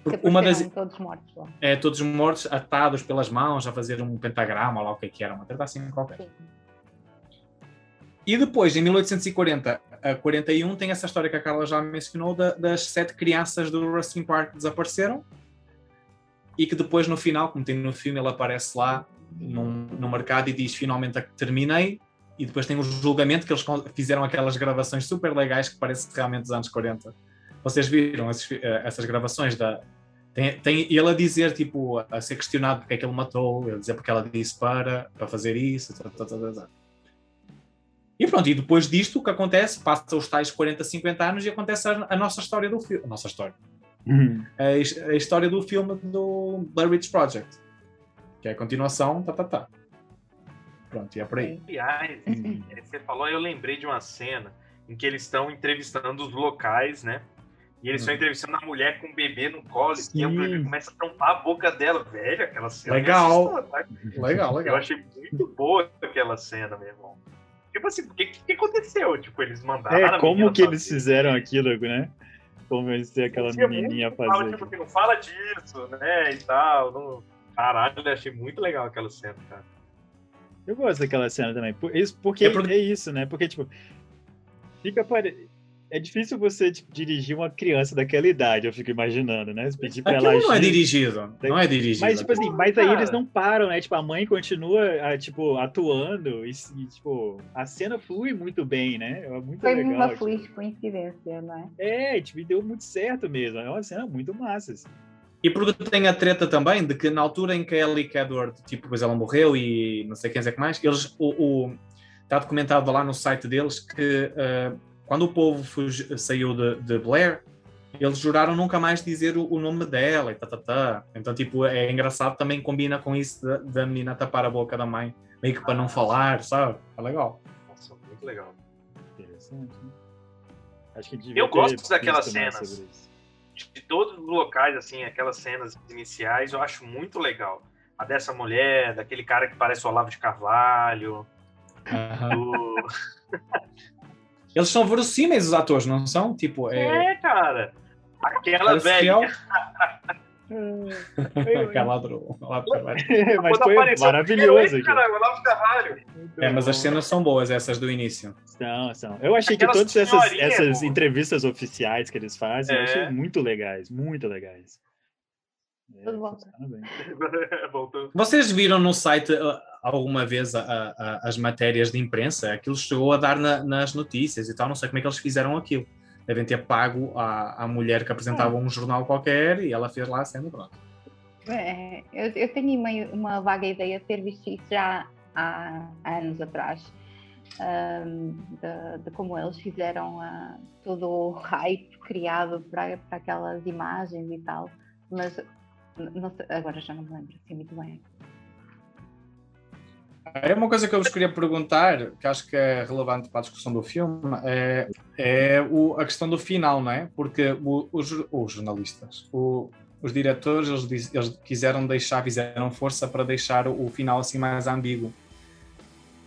Speaker 1: Porque
Speaker 4: Que
Speaker 1: uma das,
Speaker 4: todos mortos lá.
Speaker 1: é, todos mortos, atados pelas mãos, a fazer um pentagrama, ou lá o que é que era, uma treta assim qualquer.
Speaker 4: Sim.
Speaker 1: E depois, em 1840 a 41, tem essa história que a Carla já mencionou da- das sete crianças do Rustling Park que desapareceram e que depois, no final, como tem no filme, ele aparece lá num, no mercado e diz finalmente terminei. E depois tem o julgamento que eles fizeram aquelas gravações super legais que parecem realmente dos anos 40. Vocês viram esses eh, essas gravações da, tem, tem ele a dizer, tipo, a ser questionado porque é que ele matou, ele dizer porque ela disse para, para fazer isso, tá, tá, tá, tá, tá. E pronto, e depois disto, o que acontece? Passa os tais 40, 50 anos e acontece a, a nossa história do filme. A nossa história.
Speaker 2: Uhum.
Speaker 1: A, his- a história do filme do Blair Witch Project. Que é a continuação, tá, tá, tá. Pronto, e é por aí.
Speaker 3: Aliás, é, você falou, eu lembrei de uma cena em que eles estão entrevistando os locais, né? E eles estão
Speaker 1: Hum.
Speaker 3: entrevistando a mulher com o bebê no colo e o
Speaker 2: Sim.
Speaker 3: bebê começa a tampar a boca dela. Velho, aquela cena. me
Speaker 1: Legal.
Speaker 3: assustou, tá?
Speaker 1: Legal,
Speaker 3: Eu
Speaker 1: legal.
Speaker 3: achei muito boa aquela cena, meu irmão. Tipo assim, o que, que aconteceu? Tipo, eles mandaram.
Speaker 2: É,
Speaker 3: a
Speaker 2: como que eles
Speaker 3: fazer.
Speaker 2: fizeram aquilo, né? Convencer aquela menininha a
Speaker 3: que fala,
Speaker 2: fazer.
Speaker 3: Tipo, que não fala disso, né? E tal. Não... Caralho, eu achei muito legal aquela cena, cara.
Speaker 2: Eu gosto daquela cena também. Por- isso- Porque é,
Speaker 1: É por-
Speaker 2: isso, né? Porque, tipo, fica pare... É difícil você tipo, dirigir uma criança daquela idade, eu fico imaginando, né? Você pedir pra ela
Speaker 1: Aquilo não é
Speaker 2: agir.
Speaker 1: dirigido. Não é dirigido.
Speaker 2: Mas, tipo assim, mas aí eles não param, né? Tipo, a mãe continua, ah, tipo, atuando e, e, tipo, a cena flui muito bem, né? É muito
Speaker 4: Foi
Speaker 2: legal.
Speaker 4: uma
Speaker 2: tipo.
Speaker 4: feliz coincidência, não é?
Speaker 2: É, tipo, e deu muito certo mesmo. É uma cena muito massa. assim.
Speaker 1: E porque tem a treta também de que na altura em que a Ellie Kedward, tipo, depois ela morreu e não sei quem é que mais, eles, o, o- está documentado lá no site deles que eh, quando o povo fugi- saiu de, de Blair, eles juraram nunca mais dizer o, o nome dela e tá, tá, tá. Então, tipo, é engraçado também combina com isso da, da menina tapar a boca da mãe, meio que para não falar, sabe? É legal.
Speaker 3: Nossa, muito legal.
Speaker 2: Interessante. né? Acho que devia
Speaker 3: Eu gosto daquelas cenas. de todos os locais, assim, aquelas cenas iniciais, eu acho muito legal. A dessa mulher, daquele cara que parece o Olavo de Carvalho, do...
Speaker 1: Eles são verossímeis, os atores, não são? Tipo, é.
Speaker 3: É, cara. Aquela
Speaker 1: parece
Speaker 3: velha.
Speaker 1: real. Aquela Carvalho.
Speaker 2: mas foi maravilhoso
Speaker 3: Esse
Speaker 2: aqui.
Speaker 3: cara, o Olavo de Carvalho.
Speaker 1: É, mas as cenas são boas, essas do início.
Speaker 2: São, são. Eu achei
Speaker 3: Aquelas
Speaker 2: que todas essas,
Speaker 3: senhorinha,
Speaker 2: essas entrevistas oficiais que eles fazem, eu
Speaker 3: É.
Speaker 2: achei muito legais, muito legais. É.
Speaker 1: Vocês viram no site uh, alguma vez a- a- as matérias de imprensa? Aquilo chegou a dar na- nas notícias e tal, não sei como é que eles fizeram aquilo. Devem ter pago à, à mulher que apresentava um jornal qualquer e ela fez lá a cena pronto.
Speaker 4: É, eu, eu tenho uma, uma vaga ideia de ter visto isso já há, há anos atrás, ahm, de, de como eles fizeram ah, todo o hype criado para, para aquelas imagens e tal, mas sei- agora já não me lembro assim muito bem.
Speaker 1: É uma coisa que eu vos queria perguntar, que acho que é relevante para a discussão do filme, é, é o- a questão do final, não é? Porque o- os, os jornalistas, o- os diretores, eles, eles quiseram deixar, fizeram força para deixar o, final assim mais ambíguo.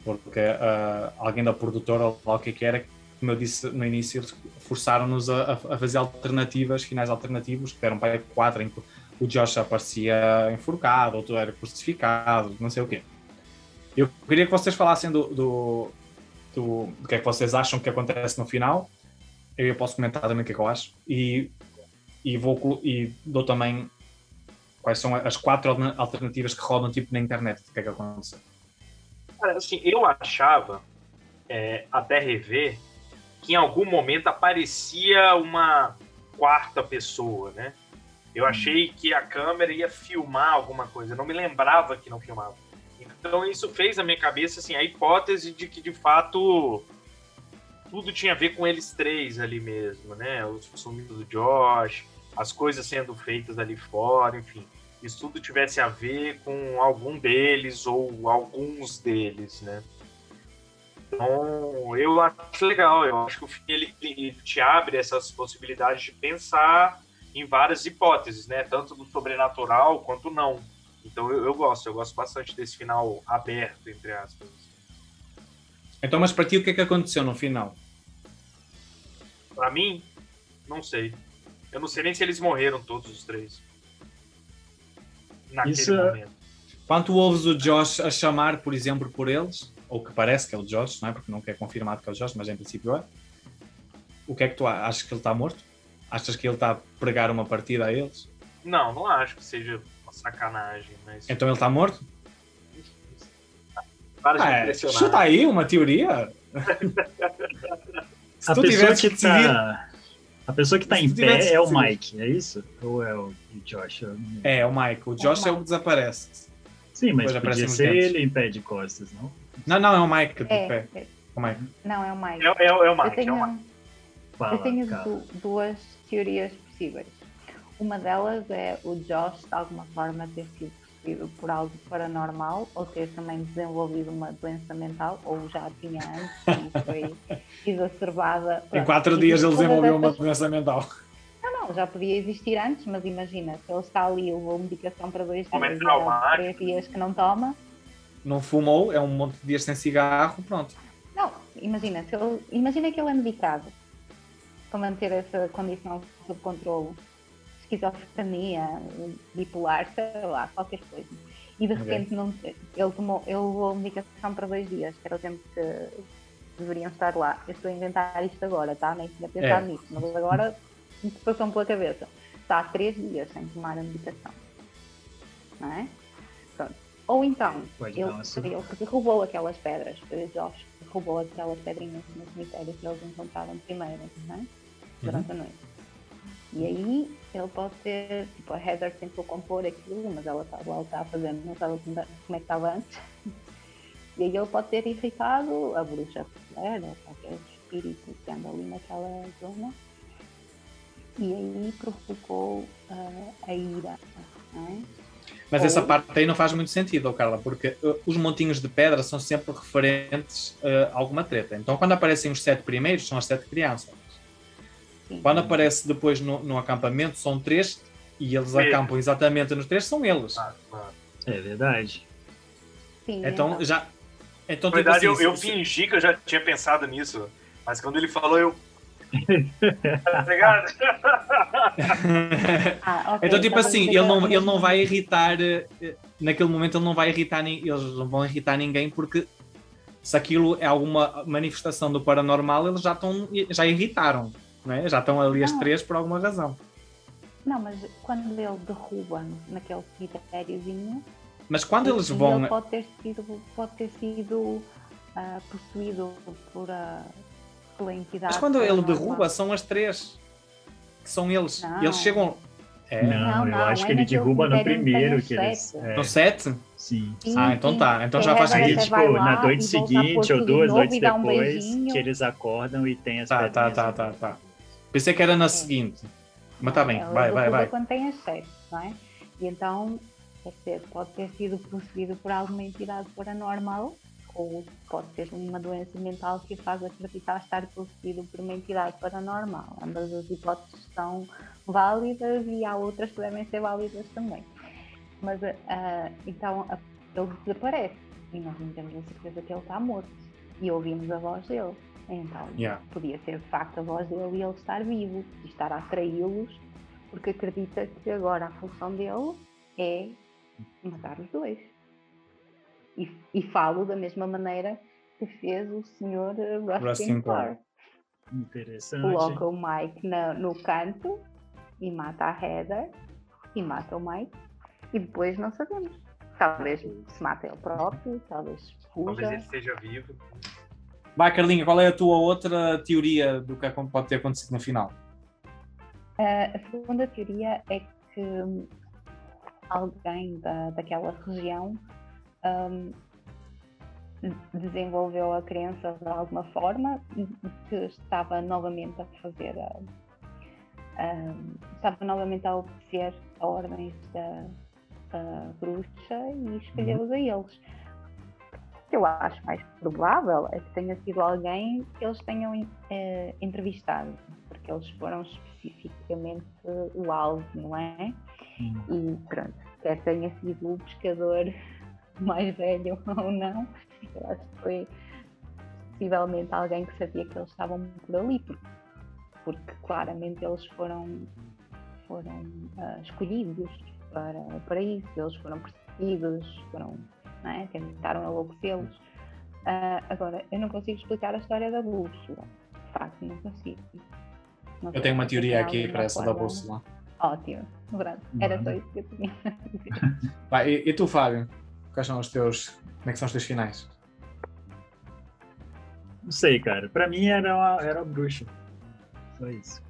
Speaker 1: Porque ah, alguém da produtora, ou o que é que era, como eu disse no início, eles forçaram-nos a, a fazer alternativas, finais alternativos, que eram para aí quatro, em que o Josh aparecia enforcado, outro era crucificado, não sei o quê. Eu queria que vocês falassem do, do, do, do que é que vocês acham que acontece no final. Eu posso comentar também o que é que eu acho. E e, vou, e dou também quais são as quatro alter- alternativas que rodam tipo na internet. O que é que aconteceu?
Speaker 3: Cara, assim, eu achava, é, até rever, que em algum momento aparecia uma quarta pessoa, né? Eu achei que a câmera ia filmar alguma coisa, eu não me lembrava que não filmava. Então isso fez na minha cabeça assim, a hipótese de que de fato tudo tinha a ver com eles três ali mesmo, né? O sumido do Josh, as coisas sendo feitas ali fora, enfim. Isso tudo tivesse a ver com algum deles ou alguns deles, né? Então, eu acho legal. Eu acho que o filme ele, ele te abre essas possibilidades de pensar em várias hipóteses, né? Tanto do sobrenatural quanto não. Então, eu, eu gosto. Eu gosto bastante desse final aberto, entre aspas.
Speaker 1: Então, mas para ti, o que é que aconteceu no final?
Speaker 3: Pra mim, não sei. Eu não sei nem se eles morreram todos os três. Naquele
Speaker 2: Isso é-
Speaker 3: momento.
Speaker 1: Quando tu ouves o Josh a chamar, por exemplo, por eles, ou que parece que é o Josh, não é? Porque nunca é confirmado que é o Josh, mas em princípio é. O que é que tu achas? Que ele está morto? Achas que ele está a pregar uma partida a eles?
Speaker 3: Não, não acho que seja sacanagem, mas.
Speaker 1: Então ele está morto?
Speaker 3: Para de
Speaker 1: Ah, é,
Speaker 3: impressionar.
Speaker 1: chuta aí uma teoria. Se
Speaker 2: A
Speaker 1: tu
Speaker 2: pessoa que
Speaker 1: que decidir,
Speaker 2: tá. A pessoa que tá
Speaker 1: Se
Speaker 2: em pé é o. Mike, é isso? Ou é o Josh? Eu lembro.
Speaker 1: é o Mike. O Josh é o
Speaker 4: Mike.
Speaker 1: que desaparece.
Speaker 2: Sim, mas
Speaker 1: Depois
Speaker 2: podia ser ele em pé de costas, não?
Speaker 1: Não, não, é o Mike de
Speaker 4: É,
Speaker 1: pé.
Speaker 4: é-
Speaker 1: O Mike.
Speaker 4: não, é o Mike.
Speaker 3: É, é, é o
Speaker 4: eu
Speaker 3: Mike, é
Speaker 4: tenho,
Speaker 3: o Mike.
Speaker 2: Fala,
Speaker 4: eu tenho du- duas teorias possíveis. Uma delas é o Josh, de alguma forma, ter sido possuído por algo paranormal ou ter também desenvolvido uma doença mental, ou já tinha antes e foi exacerbada.
Speaker 1: Em quatro
Speaker 4: e
Speaker 1: dias ele desenvolveu uma doença mental.
Speaker 4: Não, não, já podia existir antes, mas imagina, se ele está ali, levou medicação para dois dias e três dias que não toma.
Speaker 1: Não fumou, é um monte de dias sem cigarro, pronto.
Speaker 4: Não, imagina, se ele, imagina que ele é medicado para manter essa condição sob controle. Esquizofrenia, bipolar, sei lá, qualquer coisa. E de repente não, ele, tomou, ele levou medicação para dois dias, que era o tempo que deveriam estar lá. Eu estou a inventar isto agora, tá? Nem tinha pensado
Speaker 1: É.
Speaker 4: nisso, mas agora me passou pela cabeça. Está há três dias sem tomar a medicação. Não é? Pronto. Ou então,
Speaker 2: Pode
Speaker 4: ele, foi ele porque roubou aquelas pedras, Josh que roubou aquelas pedrinhas no cemitério que eles encontraram primeiro, não é? Durante a noite. E aí ele pode ter, tipo, a Heather tentou compor aquilo, mas ela estava lá está a fazer, não sabe como é que estava antes. E aí ele pode ter irritado a bruxa mulher ou qualquer espírito que anda ali naquela zona. E aí provocou ah, a ira, não é?
Speaker 1: Mas
Speaker 4: Ou-
Speaker 1: essa parte aí não faz muito sentido, oh, Carla, porque uh, os montinhos de pedra são sempre referentes uh, a alguma treta. Então, quando aparecem os sete primeiros, são as sete crianças.
Speaker 4: Sim.
Speaker 1: Quando aparece depois no, no acampamento, são três e eles
Speaker 3: Sim.
Speaker 1: acampam exatamente nos três, são eles.
Speaker 3: Ah.
Speaker 2: É verdade.
Speaker 4: Sim,
Speaker 1: Então, já. Então,
Speaker 3: Na verdade,
Speaker 1: tipo assim,
Speaker 3: eu, eu fingi que eu já tinha pensado nisso. Mas quando ele falou, eu. tá ligado?
Speaker 4: Ah, ok,
Speaker 1: então, tipo
Speaker 4: a
Speaker 1: assim, ele não, ele não vai irritar. eh, Naquele momento, ele não vai irritar. Eles não vão irritar ninguém porque se aquilo é alguma manifestação do paranormal, eles já estão. Já irritaram. Não é? Já estão ali as
Speaker 4: Não.
Speaker 1: três por alguma razão.
Speaker 4: Não, mas quando ele derruba naquele cemitériozinho,
Speaker 1: Mas quando eles
Speaker 4: ele
Speaker 1: vão.
Speaker 4: pode ter sido, pode ter sido ah, possuído por, a pela entidade.
Speaker 1: Mas quando ele
Speaker 4: paranormal.
Speaker 1: derruba, são as três. Que são eles.
Speaker 4: Não.
Speaker 1: E eles chegam. É?
Speaker 2: Não,
Speaker 4: Não,
Speaker 2: eu
Speaker 4: não,
Speaker 2: acho
Speaker 4: é
Speaker 2: que ele derruba no primeiro
Speaker 4: tem
Speaker 2: que eles. é,
Speaker 1: No sete?
Speaker 2: sim.
Speaker 4: Sim,
Speaker 1: Ah, então tá. Então já
Speaker 4: a
Speaker 1: faz
Speaker 2: Aí,
Speaker 1: sentido.
Speaker 2: tipo,
Speaker 4: lá
Speaker 2: na noite seguinte ou duas noites
Speaker 4: um
Speaker 2: depois
Speaker 4: beijinho.
Speaker 2: que eles acordam e tem as
Speaker 1: Tá, tá, tá, tá, tá. Pensei que era na seguinte. Mas tá bem,
Speaker 4: Ela
Speaker 1: vai, vai, vai.
Speaker 4: quando tem sete, não é? E então, dizer, pode ter sido possuído por alguma entidade paranormal ou pode ter uma doença mental que faz acreditar estar possuído por uma entidade paranormal. Ambas as hipóteses são válidas e há outras que devem ser válidas também. Mas ah, então ele desaparece e nós não temos a certeza que ele está morto e ouvimos a voz dele. Então,
Speaker 1: Yeah.
Speaker 4: podia ser de facto a voz dele e ele estar vivo e estar a atraí-los porque acredita que agora a função dele é matar os dois. E, e falo da mesma maneira que fez o senhor eh, Rustin Clark.
Speaker 1: Clark.
Speaker 2: Interessante.
Speaker 4: Coloca o Mike na- no canto e mata a Heather e mata o Mike e depois não sabemos. Talvez se mate ele próprio, talvez
Speaker 3: Talvez
Speaker 4: fuja.
Speaker 3: ele esteja vivo.
Speaker 1: Vai, Carlinha, qual é a tua outra teoria do que pode ter acontecido no final?
Speaker 4: Ah, a segunda teoria é que hum, alguém da, daquela região hum, desenvolveu a crença de alguma forma que estava novamente a fazer a- estava novamente a obedecer a ordens da, da bruxa e escolheu-os a eles. Que eu acho mais provável é que tenha sido alguém que eles tenham eh, entrevistado, porque eles foram especificamente o alvo, não é? E pronto, quer tenha sido o pescador mais velho ou não, eu acho que foi possivelmente alguém que sabia que eles estavam por ali, porque, porque claramente eles foram, foram ah, escolhidos para, para isso, eles foram perseguidos, foram, não é? tentaram enlouquecê-los. Ah, agora, eu não consigo explicar a história da bússola, de facto, não consigo. Não
Speaker 1: Eu tenho uma teoria aqui para essa da bússola.
Speaker 4: Ótimo, pronto. Era só isso que eu tinha a.
Speaker 1: Vai, e, e tu, Fábio? Quais são os teus. Como é que são os teus finais?
Speaker 2: Não sei, cara. Pra mim era uma, era uma bruxa. Só isso.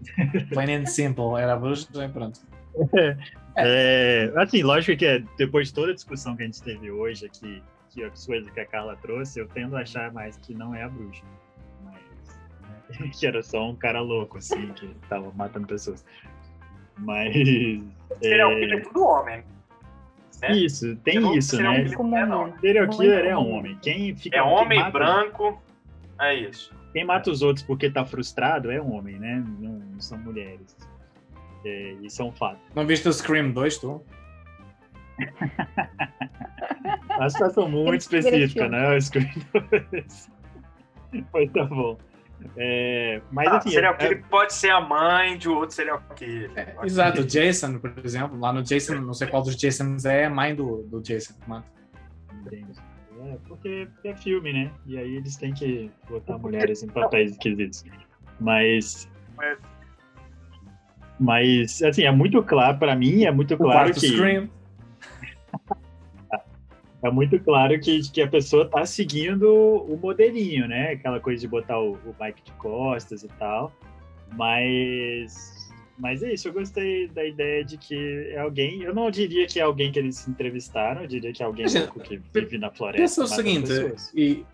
Speaker 1: Plain and simple, era a bruxa e pronto.
Speaker 2: É, assim, lógico que é, depois de toda a discussão que a gente teve hoje aqui, que as coisas que a Carla trouxe, eu tendo a achar mais que não é a bruxa. Mas, né, que era só um cara louco, assim, que tava matando pessoas. Mas.
Speaker 3: Serial
Speaker 2: é,
Speaker 3: killer é tudo homem. né?
Speaker 2: Isso, tem
Speaker 3: Serial-
Speaker 2: isso, né?
Speaker 4: Comum,
Speaker 3: é, não.
Speaker 2: Serial
Speaker 4: Muito
Speaker 2: killer é um homem. Quem fica,
Speaker 3: É
Speaker 2: quem
Speaker 3: homem
Speaker 2: mata-
Speaker 3: branco. É isso.
Speaker 2: Quem mata os outros porque tá frustrado é um homem, né? Não, não são mulheres. É, isso é um fato.
Speaker 1: Não viste o Scream 2, tu?
Speaker 2: A situação muito específica, né? O Scream 2. Mas tá bom. É, mas
Speaker 3: Ah,
Speaker 2: assim,
Speaker 3: serial
Speaker 2: é-
Speaker 3: killer pode ser a mãe de outro serial killer.
Speaker 1: É, exato, o Jason, por exemplo, lá no Jason, não sei qual dos Jasons é, a mãe do, do Jason mata.
Speaker 2: Entendo. É, porque é filme, né? E aí eles têm que botar mulheres em papéis esquisitos. Mas.
Speaker 3: Mas-
Speaker 2: Mas, assim, é muito claro, pra mim, é muito claro que.
Speaker 1: Scream.
Speaker 2: É muito claro que, que a pessoa tá seguindo o modelinho, né? Aquela coisa de botar o, o Mike de costas e tal. Mas. Mas é isso, eu gostei da ideia de que é alguém. Eu não diria que é alguém que eles entrevistaram, eu diria que é alguém
Speaker 1: Mas,
Speaker 2: louco que vive na floresta.
Speaker 1: Pensa o seguinte, e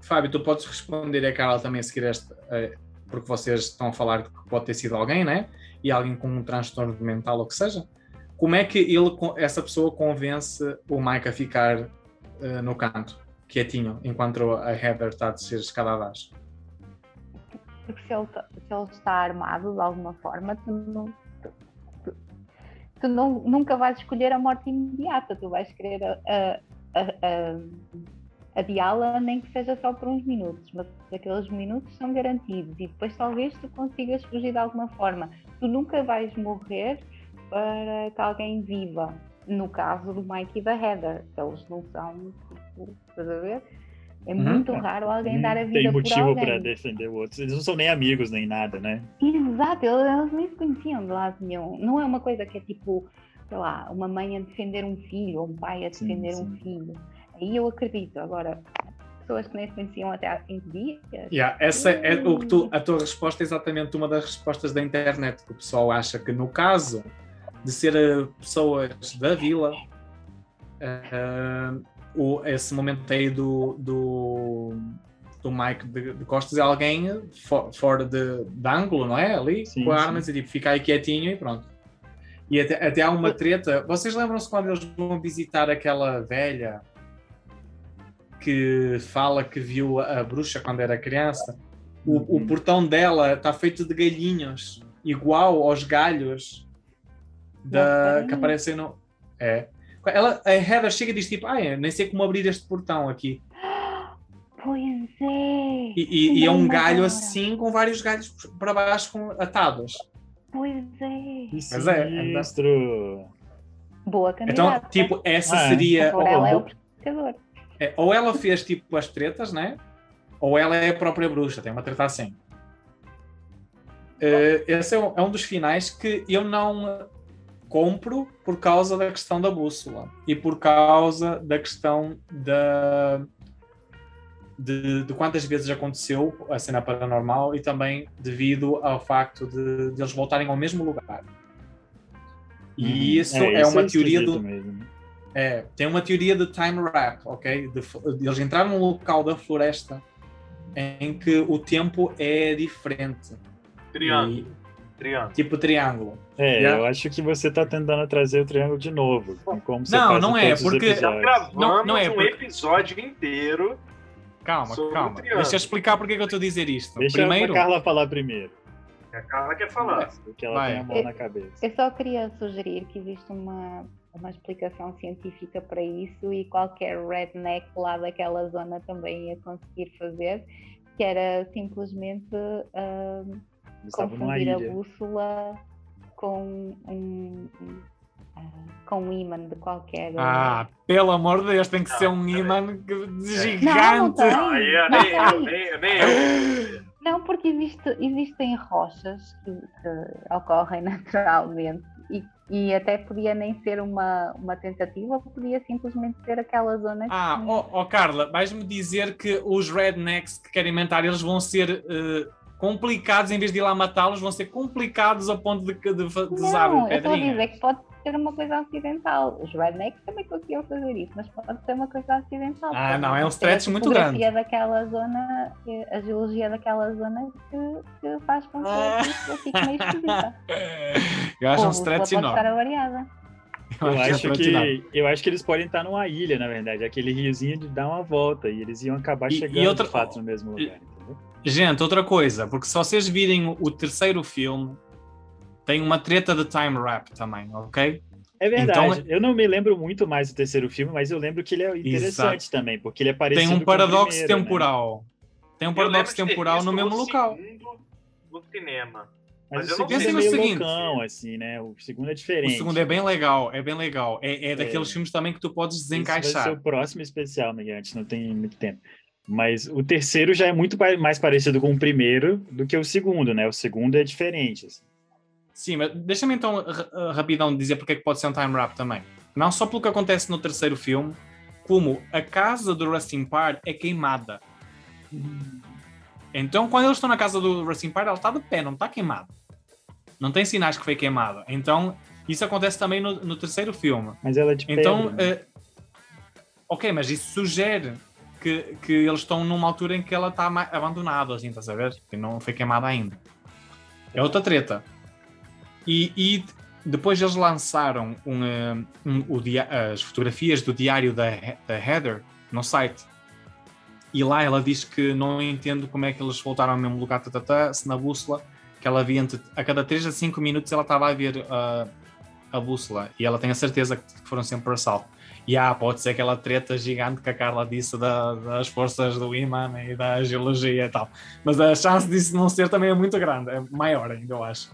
Speaker 1: Fábio, tu podes responder a Carla também a seguir esta, eh, porque vocês estão a falar que pode ter sido alguém, né? E alguém com um transtorno mental ou que seja. Como é que ele, essa pessoa convence o Mike a ficar eh, no canto, quietinho, enquanto a Heather está a descer escada?
Speaker 4: Porque se ele, tá- se ele está armado de alguma forma, tu, não, tu, tu- não- nunca vais escolher a morte imediata, tu vais querer a- a- a- adiá-la, nem que seja só por uns minutos, mas aqueles minutos são garantidos e depois talvez tu consigas fugir de alguma forma. Tu nunca vais morrer para que alguém viva. No caso do Mike e da Heather, eles não são, tipo, estás a ver? É
Speaker 1: Uhum.
Speaker 4: muito raro alguém dar a vida
Speaker 2: Tem motivo pra defender o outro. Eles não são nem amigos nem nada, né?
Speaker 4: Exato, eles, nem se conheciam de lado nenhum. Não é uma coisa que é tipo, sei lá, uma mãe a defender um filho ou um pai a
Speaker 2: Sim,
Speaker 4: defender um
Speaker 2: sim.
Speaker 4: filho. Aí eu acredito. Agora, pessoas que nem se conheciam até há cinco dias.
Speaker 1: Yeah, essa é o que tu, a tua resposta é exatamente uma das respostas da internet, que o pessoal acha que no caso de ser eh, pessoas da vila, eh, o, esse momento aí do, do, do Mike de, de Costas é alguém fo- fora de, de ângulo, não é? Ali,
Speaker 2: Sim,
Speaker 1: com
Speaker 2: sim.
Speaker 1: armas e tipo, fica aí quietinho e pronto. E até, até há uma treta. Vocês lembram-se quando eles vão visitar aquela velha que fala que viu a bruxa quando era criança? O, o
Speaker 2: Uhum.
Speaker 1: portão dela está feito de galhinhos, igual aos galhos da,
Speaker 4: Ok.
Speaker 1: que aparecem no. É. Ela, a Heather chega e diz tipo, ah, nem sei como abrir este portão aqui.
Speaker 4: Pois é!
Speaker 1: E, e- e é um galho
Speaker 4: agora.
Speaker 1: assim com vários galhos para baixo com, atados.
Speaker 4: Pois é!
Speaker 2: Que
Speaker 1: Mas é, é.
Speaker 4: Boa candidata.
Speaker 1: Então, tipo, essa
Speaker 2: Ah, é.
Speaker 1: seria.
Speaker 4: Ela é o pescador.
Speaker 1: É, ou ela fez tipo as tretas, né? Ou ela é a própria bruxa, tem uma treta assim. eh, esse é um, é um dos finais que eu não compro por causa da questão da bússola e por causa da questão da de, de quantas vezes aconteceu a cena paranormal e também devido ao facto de, de eles voltarem ao mesmo lugar. E
Speaker 2: Uhum.
Speaker 1: isso é,
Speaker 2: isso
Speaker 1: uma teoria
Speaker 2: esquisito
Speaker 1: do,
Speaker 2: mesmo.
Speaker 1: É, tem uma teoria de time wrap, ok? De, de eles entraram num local da floresta em que o tempo é diferente,
Speaker 3: Triângulo. Triângulo.
Speaker 1: tipo triângulo.
Speaker 2: É,
Speaker 1: Yeah.
Speaker 2: eu acho que você tá tentando trazer o triângulo de novo. Como você
Speaker 1: Não, não é, porque- Não- não é
Speaker 3: um
Speaker 1: porque-
Speaker 3: episódio inteiro.
Speaker 1: Calma, calma. Deixa eu explicar porque que eu estou a dizer isto.
Speaker 2: Deixa
Speaker 1: Primeiro,
Speaker 2: a Carla falar primeiro,
Speaker 3: A Carla quer falar.
Speaker 2: porque ela
Speaker 1: Vai.
Speaker 2: tem a mão na cabeça.
Speaker 4: Eu só queria sugerir que existe uma, uma explicação científica para isso e qualquer redneck lá daquela zona também ia conseguir fazer, que era simplesmente ah,
Speaker 2: numa
Speaker 4: confundir a bússola com um, um, ah, com um imã de qualquer.
Speaker 1: Ah, pelo amor de Deus, tem que
Speaker 3: Não,
Speaker 1: ser um imã que-
Speaker 4: não, não
Speaker 1: gigante.
Speaker 3: Não,
Speaker 4: porque existe, existem rochas que, que ocorrem naturalmente e, até podia nem ser uma, uma tentativa, podia simplesmente ser aquela zona que
Speaker 1: Ah, ó ó, Carla, vais-me dizer que os rednecks que querem matar, eles vão ser eh, complicados, em vez de ir lá matá-los, vão ser complicados a ponto de, de, de usar
Speaker 4: Não,
Speaker 1: o
Speaker 4: eu estou a
Speaker 1: pedrinha.
Speaker 4: dizer que pode ser uma coisa acidental. Os rednecks também conseguiam fazer isso, mas pode ser uma coisa acidental.
Speaker 1: Ah, não, é um stretch
Speaker 4: a
Speaker 1: muito
Speaker 4: topografia daquela zona, eh, a geologia daquela zona que, que faz com que
Speaker 1: Ah.
Speaker 4: a pessoa fique meio esquisita.
Speaker 1: Eu acho um
Speaker 4: Ou a
Speaker 1: stretch
Speaker 4: bússola pode estar
Speaker 1: enorme.
Speaker 4: avariada.
Speaker 2: Eu
Speaker 1: um
Speaker 2: acho,
Speaker 1: enorme.
Speaker 2: que, eu acho que eles podem estar numa ilha, na verdade. Aquele riozinho de dar uma volta e eles iam acabar
Speaker 1: E- e
Speaker 2: chegando
Speaker 1: outra-
Speaker 2: de fato no mesmo lugar, entendeu?
Speaker 1: Gente, outra coisa, porque se vocês virem o- o terceiro filme, tem uma treta de time wrap também, ok?
Speaker 2: É verdade.
Speaker 1: Então-
Speaker 2: eu não me lembro muito mais do terceiro filme, mas eu lembro que ele é interessante também, porque ele é parecido
Speaker 1: Tem um
Speaker 2: o
Speaker 1: paradoxo
Speaker 2: primeiro, né?
Speaker 1: temporal. Tem um paradoxo temporal no mesmo
Speaker 3: o
Speaker 1: local.
Speaker 3: No cinema.
Speaker 2: Mas,
Speaker 3: Mas
Speaker 2: o
Speaker 3: eu não
Speaker 2: é
Speaker 1: Pensa
Speaker 2: meio
Speaker 1: no seguinte.
Speaker 2: loucão, assim, né? O segundo é
Speaker 1: O
Speaker 2: diferente.
Speaker 1: segundo é bem legal, é bem legal. É, é daqueles
Speaker 2: É.
Speaker 1: filmes também que tu podes
Speaker 2: Esse vai
Speaker 1: desencaixar.
Speaker 2: ser o próximo especial, Miguel. A gente não tem muito tempo. Mas o terceiro já é muito mais parecido com o primeiro do que o segundo, né? O segundo é diferente. assim.
Speaker 1: Sim, mas deixa-me então ra- rapidão dizer porque é que pode ser um time wrap também. Não só pelo que acontece no terceiro filme, como a casa do Rustin Parr é queimada. Então, quando eles estão na casa do Rustin Parr, ela está de pé, não está queimada. Não tem sinais que foi queimada. Então, isso acontece também no, no terceiro filme.
Speaker 2: Mas ela é de
Speaker 1: Então,
Speaker 2: pedra, né?
Speaker 1: eh, ok, mas isso sugere que, que eles estão numa altura em que ela está abandonada, assim, estás a ver? E não foi queimada ainda. É outra treta. E, e depois eles lançaram um, eh, um- o dia- as fotografias do diário da, da Heather no site. E lá ela diz que não entende como é que eles voltaram ao mesmo lugar, tatatá, se na bússola, que ela via entre, a cada 3 a 5 minutos ela estava a ver ah, a bússola e ela tem a certeza que foram sempre por assalto. E ah, pode ser aquela treta gigante que a Carla disse da- das forças do imã e da geologia e tal. Mas a chance disso não ser também é muito grande, é maior ainda, eu acho.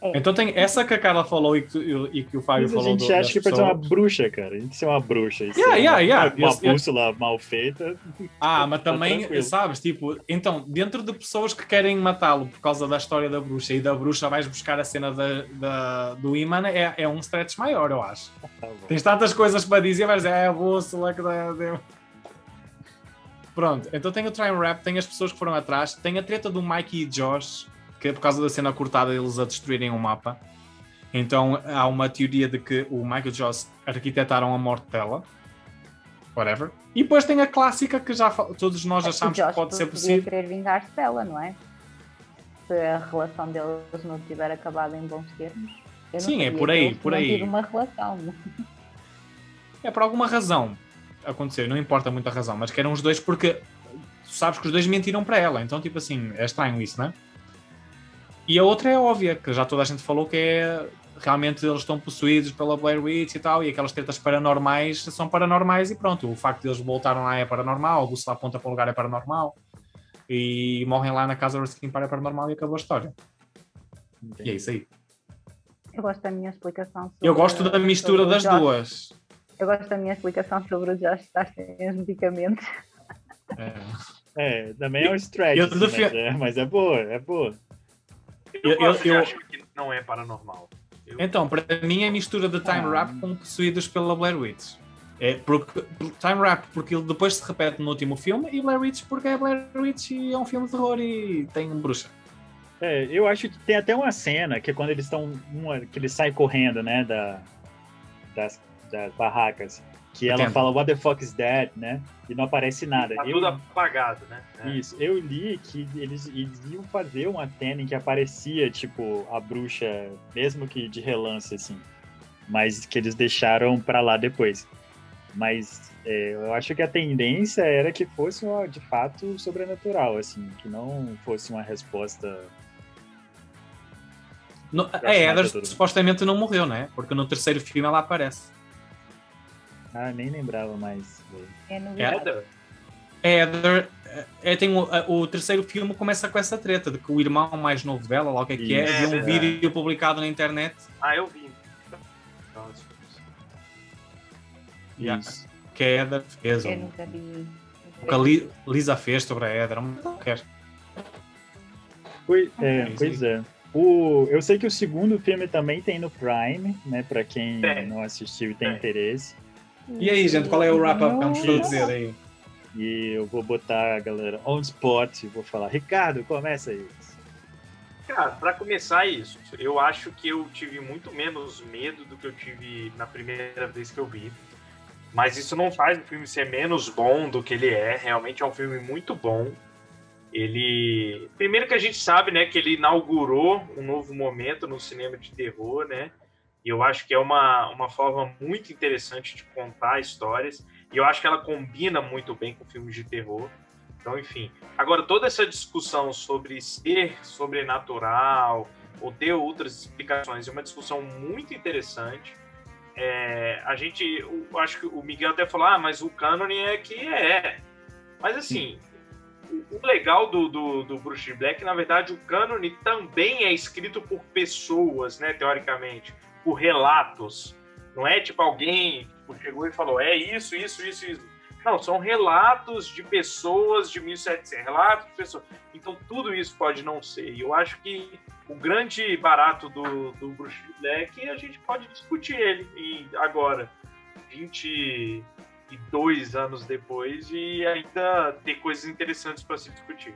Speaker 4: É.
Speaker 1: Então tem essa que a Carla falou e que, e que o Fábio
Speaker 2: Mas a
Speaker 1: falou.
Speaker 2: gente
Speaker 1: do-
Speaker 2: acha que pode ser uma bruxa, cara. A gente ser uma bruxa. ser
Speaker 1: Yeah, yeah,
Speaker 2: uma,
Speaker 1: yeah.
Speaker 2: uma
Speaker 1: eu-
Speaker 2: bússola mal feita.
Speaker 1: Ah, mas
Speaker 2: Tá
Speaker 1: também,
Speaker 2: tranquilo.
Speaker 1: sabes, tipo, então, dentro de pessoas que querem matá-lo por causa da história da bruxa e da bruxa vais buscar a cena da, da- do imã, é, é um stretch maior, eu acho.
Speaker 2: Tá bom.
Speaker 1: Tens tantas coisas para dizer, dizer, é a bússola que dá. deu." Pronto, então tem o Time Rap, tem as pessoas que foram atrás, tem a treta do Mikey e Josh, que é por causa da cena cortada eles a destruírem o mapa. Então há uma teoria de que o Mike o Josh arquitetaram a morte dela. Whatever. E depois tem a clássica que já todos nós
Speaker 4: É,
Speaker 1: achamos que
Speaker 4: Josh
Speaker 1: pode ser possível.
Speaker 4: querer vingar-se dela, não é? Se a relação deles não tiver acabado em bons termos.
Speaker 1: Sim, é por
Speaker 4: que
Speaker 1: aí, por aí.
Speaker 4: uma relação.
Speaker 1: É por alguma razão aconteceu, não importa muito a razão, mas que eram os dois porque tu sabes que os dois mentiram para ela, então tipo assim, é estranho isso, não é? E a outra é óbvia, que já toda a gente falou que é realmente eles estão possuídos pela Blair Witch e tal, e aquelas tretas paranormais são paranormais e pronto, o facto de eles voltaram lá é paranormal, o bússola aponta para um lugar é paranormal e morrem lá na casa do Rustin Park é paranormal e acabou a história. E é isso aí.
Speaker 4: Eu gosto da minha explicação.
Speaker 1: Eu gosto da mistura
Speaker 4: o
Speaker 1: das
Speaker 4: Josh.
Speaker 1: duas.
Speaker 4: Eu gosto da minha explicação sobre o Josh estar sem os medicamentos.
Speaker 1: É.
Speaker 2: É, também é um stretch,
Speaker 1: Eu desafio-
Speaker 2: mas, é, mas é boa, é boa.
Speaker 3: Eu,
Speaker 1: Eu-
Speaker 3: de
Speaker 1: eu-
Speaker 3: achar que não é paranormal. Eu-
Speaker 1: Então, para mim é mistura de Time. Rap com possuídos pela Blair Witch. É porque, Time Rap porque ele depois se repete no último filme e Blair Witch porque é Blair Witch e é um filme de terror e tem um bruxa.
Speaker 2: É, eu acho que tem até uma cena que é quando eles estão. uma- que eles saem correndo, né? Da, das, das barracas. Que ela
Speaker 1: Entendo.
Speaker 2: fala What the fuck is that, né? E não aparece nada.
Speaker 3: Tá
Speaker 2: Eu-
Speaker 3: tudo apagado, né? É.
Speaker 2: Isso, eu li que eles, eles iam fazer uma cena em que aparecia, tipo, a bruxa, mesmo que de relance, assim. Mas que eles deixaram pra lá depois. Mas é, eu acho que a tendência era que fosse, ó, de fato, sobrenatural, assim. Que não fosse uma resposta...
Speaker 1: No-
Speaker 2: Já
Speaker 1: a
Speaker 2: mundo.
Speaker 1: supostamente não morreu, né? Porque no terceiro filme ela aparece.
Speaker 2: Ah, nem lembrava mais.
Speaker 4: É no
Speaker 1: É.
Speaker 3: Heather?
Speaker 1: A Heather, é, tem o, o terceiro filme começa com essa treta de que o irmão mais novo dela, lá o que é que é, viu um
Speaker 3: É
Speaker 1: vídeo publicado na internet
Speaker 3: Ah, eu vi.
Speaker 1: Yeah.
Speaker 2: Isso.
Speaker 1: que a Heather fez,
Speaker 4: Eu nunca vi.
Speaker 1: que a Li- Lisa fez sobre a Heather. qualquer.
Speaker 2: Pois, é, pois é. O, eu sei que o segundo filme também tem no Prime, né? Pra quem
Speaker 3: Tem.
Speaker 2: não assistiu e tem
Speaker 3: Tem.
Speaker 2: interesse.
Speaker 1: E aí, gente, qual é o wrap-up que vamos fazer aí?
Speaker 2: E eu vou botar a galera on spot e vou falar, Ricardo, começa aí.
Speaker 3: Cara, pra começar isso, eu acho que eu tive muito menos medo do que eu tive na primeira vez que eu vi. Mas isso não faz o filme ser menos bom do que ele é. Realmente é um filme muito bom. Ele. Primeiro que a gente sabe, né, que ele inaugurou um novo momento no cinema de terror, né? E eu acho que é uma, uma forma muito interessante de contar histórias. E eu acho que ela combina muito bem com filmes de terror. Então, enfim. Agora, toda essa discussão sobre ser sobrenatural ou ter outras explicações é uma discussão muito interessante. É, a gente, eu acho que o Miguel até falou, ah, mas o cânone é que é. Mas assim, o, legal do, do, do Bruce Black, na verdade, o cânone também é escrito por pessoas, né, teoricamente, por relatos. Não é tipo alguém tipo, chegou e falou, é isso, isso, isso, isso. Não, são relatos de pessoas de 1700, relatos de pessoas. Então tudo isso pode não ser. E eu acho que o grande barato do, do Bruce é a gente pode discutir ele e agora, 22 anos depois, e ainda ter coisas interessantes para se discutir.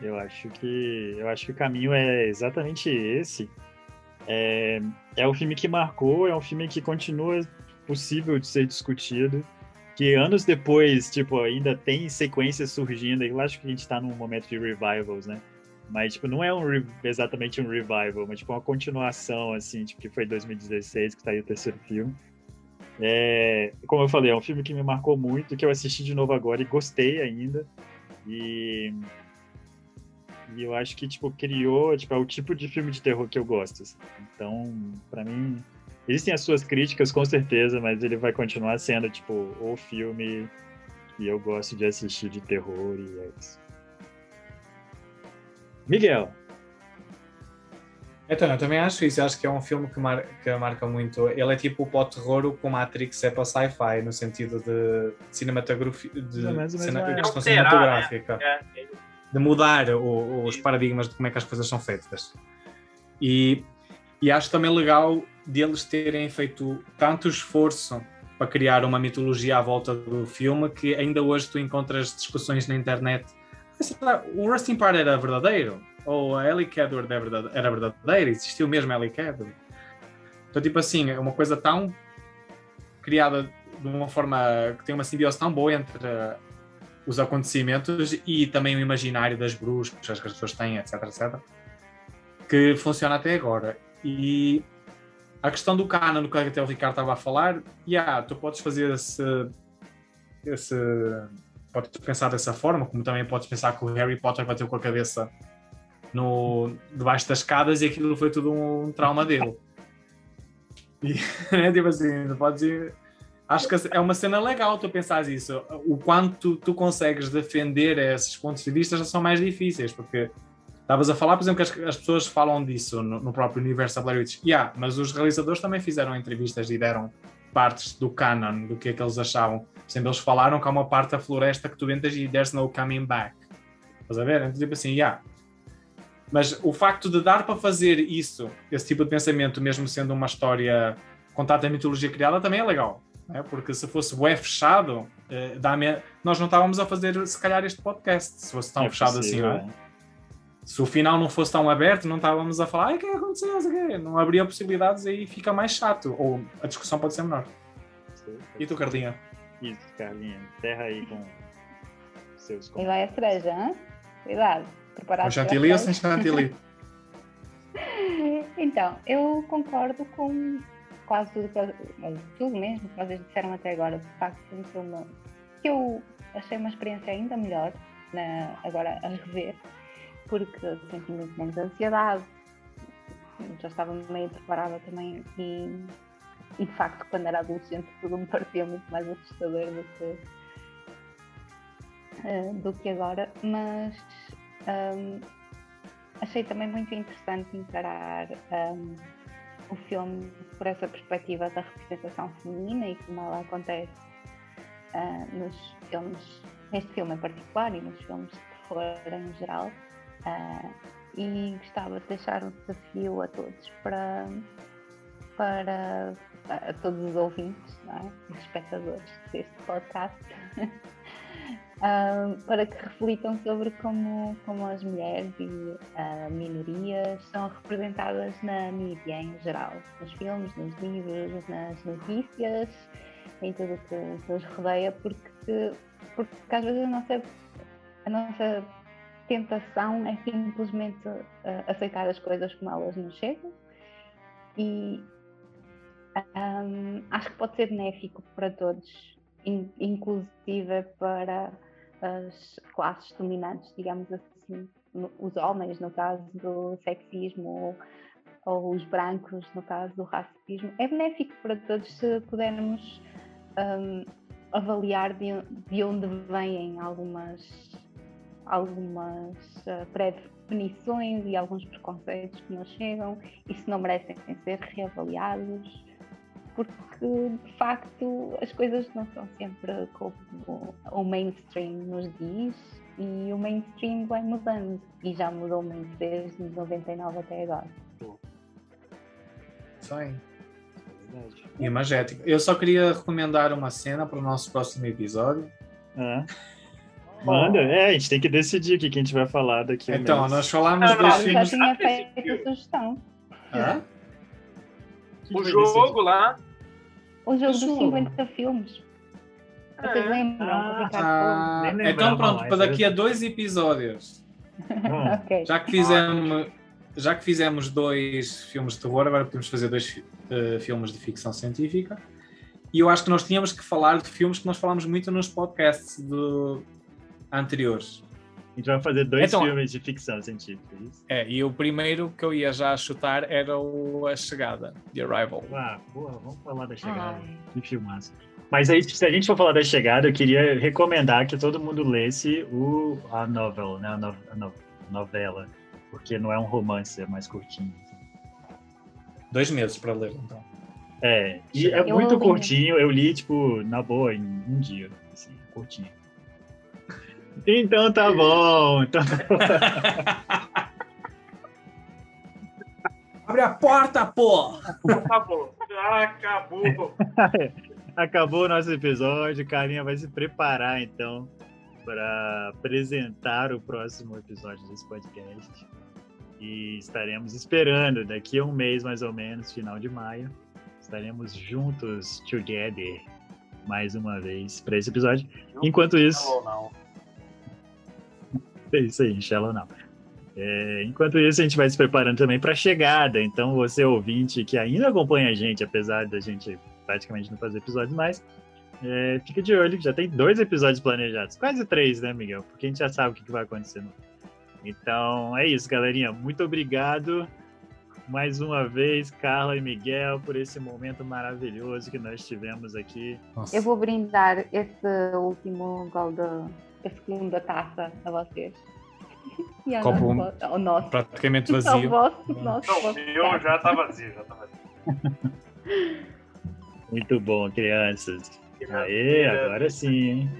Speaker 2: Eu acho que eu acho que o caminho é exatamente esse. É, é um filme que marcou, é um filme que continua possível de ser discutido. Que anos depois, tipo, ainda tem sequências surgindo. Eu acho que a gente tá num momento de revivals, né? Mas, tipo, não é um exatamente um revival, mas, tipo, uma continuação, assim, tipo, que foi 2016, que tá aí o terceiro filme. É, como eu falei, é um filme que me marcou muito, que eu assisti de novo agora e gostei ainda. E, e eu acho que, tipo, criou, tipo, é o tipo de filme de terror que eu gosto. assim. Então, pra mim, existem as suas críticas, com certeza, mas ele vai continuar sendo, tipo, o filme que eu gosto de assistir de terror e é isso. Miguel,
Speaker 1: Então, eu também acho isso. Eu acho que é um filme que, mar- que marca muito. Ele é tipo para o terror o que o Matrix é para o sci-fi, no sentido de cinematografia, de
Speaker 2: É menos
Speaker 1: cena- questão
Speaker 3: Alterar,
Speaker 1: cinematográfica.
Speaker 3: É, é,
Speaker 1: de mudar o- os paradigmas de como é que as coisas são feitas. E, e acho também legal deles terem feito tanto esforço para criar uma mitologia à volta do filme que ainda hoje tu encontras discussões na internet. O Rustin Parr era verdadeiro? Ou a Ellie Cadward é era verdadeira? Existiu mesmo a Ellie Cadward? Então, tipo assim, é uma coisa tão criada de uma forma que tem uma simbiose tão boa entre os acontecimentos e também o imaginário das bruxas que as pessoas têm, etc, etc, que funciona até agora. E a questão do canon, que até o Ricardo estava a falar, yeah, tu podes fazer esse, esse podes pensar dessa forma, como também podes pensar que o Harry Potter bateu com a cabeça no, debaixo das escadas e aquilo foi tudo um trauma dele. E é tipo assim, podes ir, Acho que é uma cena legal tu pensares isso. O quanto tu consegues defender esses pontos de vista já são mais difíceis, porque estavas a falar, por exemplo, que as, as pessoas falam disso no, no próprio universo da Blair Witch. Yeah, mas os realizadores também fizeram entrevistas e deram partes do canon, do que é que eles achavam. Exemplo, eles falaram que há uma parte da floresta que tu entras e there's no coming back. Estás a ver? Então, tipo assim, yeah. Mas o facto de dar para fazer isso, esse tipo de pensamento, mesmo sendo uma história contada a mitologia criada, também é legal. Né? Porque se fosse web fechado, eh, dá-me- nós não estávamos a fazer, se calhar, este podcast, se fosse tão
Speaker 2: É
Speaker 1: fechado
Speaker 2: possível,
Speaker 1: assim, não é? Se o final não fosse tão aberto, não estávamos a falar, ai, o que é que aconteceu? Não sei o quê." Não haveria possibilidades e fica mais chato. Ou a discussão pode ser menor. E tu, Carlinha?
Speaker 2: Isso, Carlinha. Terra aí com seus
Speaker 4: E vai a cereja, hein? Cuidado. Preparado
Speaker 1: Com chantilly ou sem chantilly?
Speaker 4: Então, eu concordo com quase tudo que mas tudo mesmo que vocês disseram até agora. De facto, foi um filme que eu achei uma experiência ainda melhor na- agora a rever, porque senti muito menos ansiedade, já estava meio preparada também e, e de facto quando era adolescente tudo me parecia muito mais assustador do que, eh, do que agora, mas hum, achei também muito interessante encarar hum, o filme por essa perspectiva da representação feminina e como ela acontece ah, nos filmes, neste filme em particular e nos filmes de terror em geral. Ah, e gostava de deixar um desafio a todos para, para a todos os ouvintes não é? e espectadores deste podcast ah, para que reflitam sobre como, como as mulheres e ah, minorias são representadas na mídia em geral, nos filmes, nos livros, nas notícias, em tudo que, que os rodeia, porque, porque às vezes a nossa, a nossa tentação é simplesmente ah, aceitar as coisas como elas nos chegam e ahm, acho que pode ser benéfico para todos, in- inclusive para as classes dominantes, digamos assim, os homens, no caso do sexismo, ou, ou os brancos, no caso do racismo. É benéfico para todos se pudermos hum, avaliar de, de onde vêm algumas, algumas ah, pré-definições e alguns preconceitos que nos chegam e se não merecem ser reavaliados porque de facto as coisas não são sempre como o mainstream nos diz e o mainstream vai mudando e já mudou muito desde 99 até agora.
Speaker 1: Isso aí.
Speaker 2: Verdade.
Speaker 1: Imagético. Eu só queria recomendar uma cena para o nosso próximo episódio.
Speaker 2: Ah. Manda, é, a gente tem que decidir o que a gente vai falar daqui a
Speaker 1: Então, nós falámos
Speaker 3: Não,
Speaker 1: dos
Speaker 3: não,
Speaker 4: Eu já
Speaker 1: filmes.
Speaker 4: tinha
Speaker 3: Ah,
Speaker 4: feito a sugestão.
Speaker 1: Hã?
Speaker 2: Que
Speaker 3: O jogo lá.
Speaker 4: O jogo dos
Speaker 1: Jogo.
Speaker 4: 50 filmes. Vocês
Speaker 3: É.
Speaker 4: lembram?
Speaker 2: Ah,
Speaker 1: Ah, então pronto, para daqui a dois episódios,
Speaker 2: decidir. Bom,
Speaker 4: decidiu? Ok.
Speaker 1: já que fizemos, já que fizemos dois filmes de terror, agora podemos fazer dois eh, filmes de ficção científica. E eu acho que nós tínhamos que falar de filmes que nós falámos muito nos podcasts do... anteriores.
Speaker 2: A gente vai fazer dois
Speaker 1: Então-
Speaker 2: filmes de ficção científica, é isso?
Speaker 1: É, e o primeiro que eu ia já chutar era o A Chegada, The Arrival.
Speaker 2: Ah, boa, vamos falar da chegada.
Speaker 4: Ai.
Speaker 2: Que filmaço. Mas aí, se a gente for falar da chegada, eu queria recomendar que todo mundo lesse o, a novel, né? A, no- a no- novela. Porque não é um romance, é mais curtinho.
Speaker 1: Dois meses para ler, então.
Speaker 2: É, e é
Speaker 4: Eu
Speaker 2: muito
Speaker 4: li.
Speaker 2: curtinho. Eu li, tipo, na boa, em um dia. Assim, curtinho. Então tá bom. Então,
Speaker 1: Abre a porta, pô!
Speaker 3: Acabou. Acabou.
Speaker 2: acabou o nosso episódio. Carinha vai se preparar, então, para apresentar o próximo episódio desse podcast. E estaremos esperando daqui a um mês, mais ou menos, final de maio. Estaremos juntos, together, mais uma vez, para esse episódio. Enquanto isso.
Speaker 3: Não, não.
Speaker 2: É isso aí, Shallow não. É, enquanto isso, a gente vai se preparando também para a chegada. Então, você ouvinte que ainda acompanha a gente, apesar da gente praticamente não fazer episódios mais, é, fica de olho, já tem dois episódios planejados. Quase três, né, Miguel? Porque a gente já sabe o que, que vai acontecer. Então, é isso, galerinha. Muito obrigado mais uma vez, Carla e Miguel, por esse momento maravilhoso que nós tivemos aqui.
Speaker 1: Nossa.
Speaker 4: Eu vou brindar esse último gol da esse segunda taça a vocês. E ao
Speaker 1: Copo
Speaker 4: nosso, ao nosso,
Speaker 1: Praticamente vazio.
Speaker 4: vosso, nosso,
Speaker 3: Não, o
Speaker 4: vosso
Speaker 3: meu
Speaker 4: taça.
Speaker 3: já tá vazio, já tá vazio.
Speaker 2: Muito bom, crianças. Aê, agora sim, hein?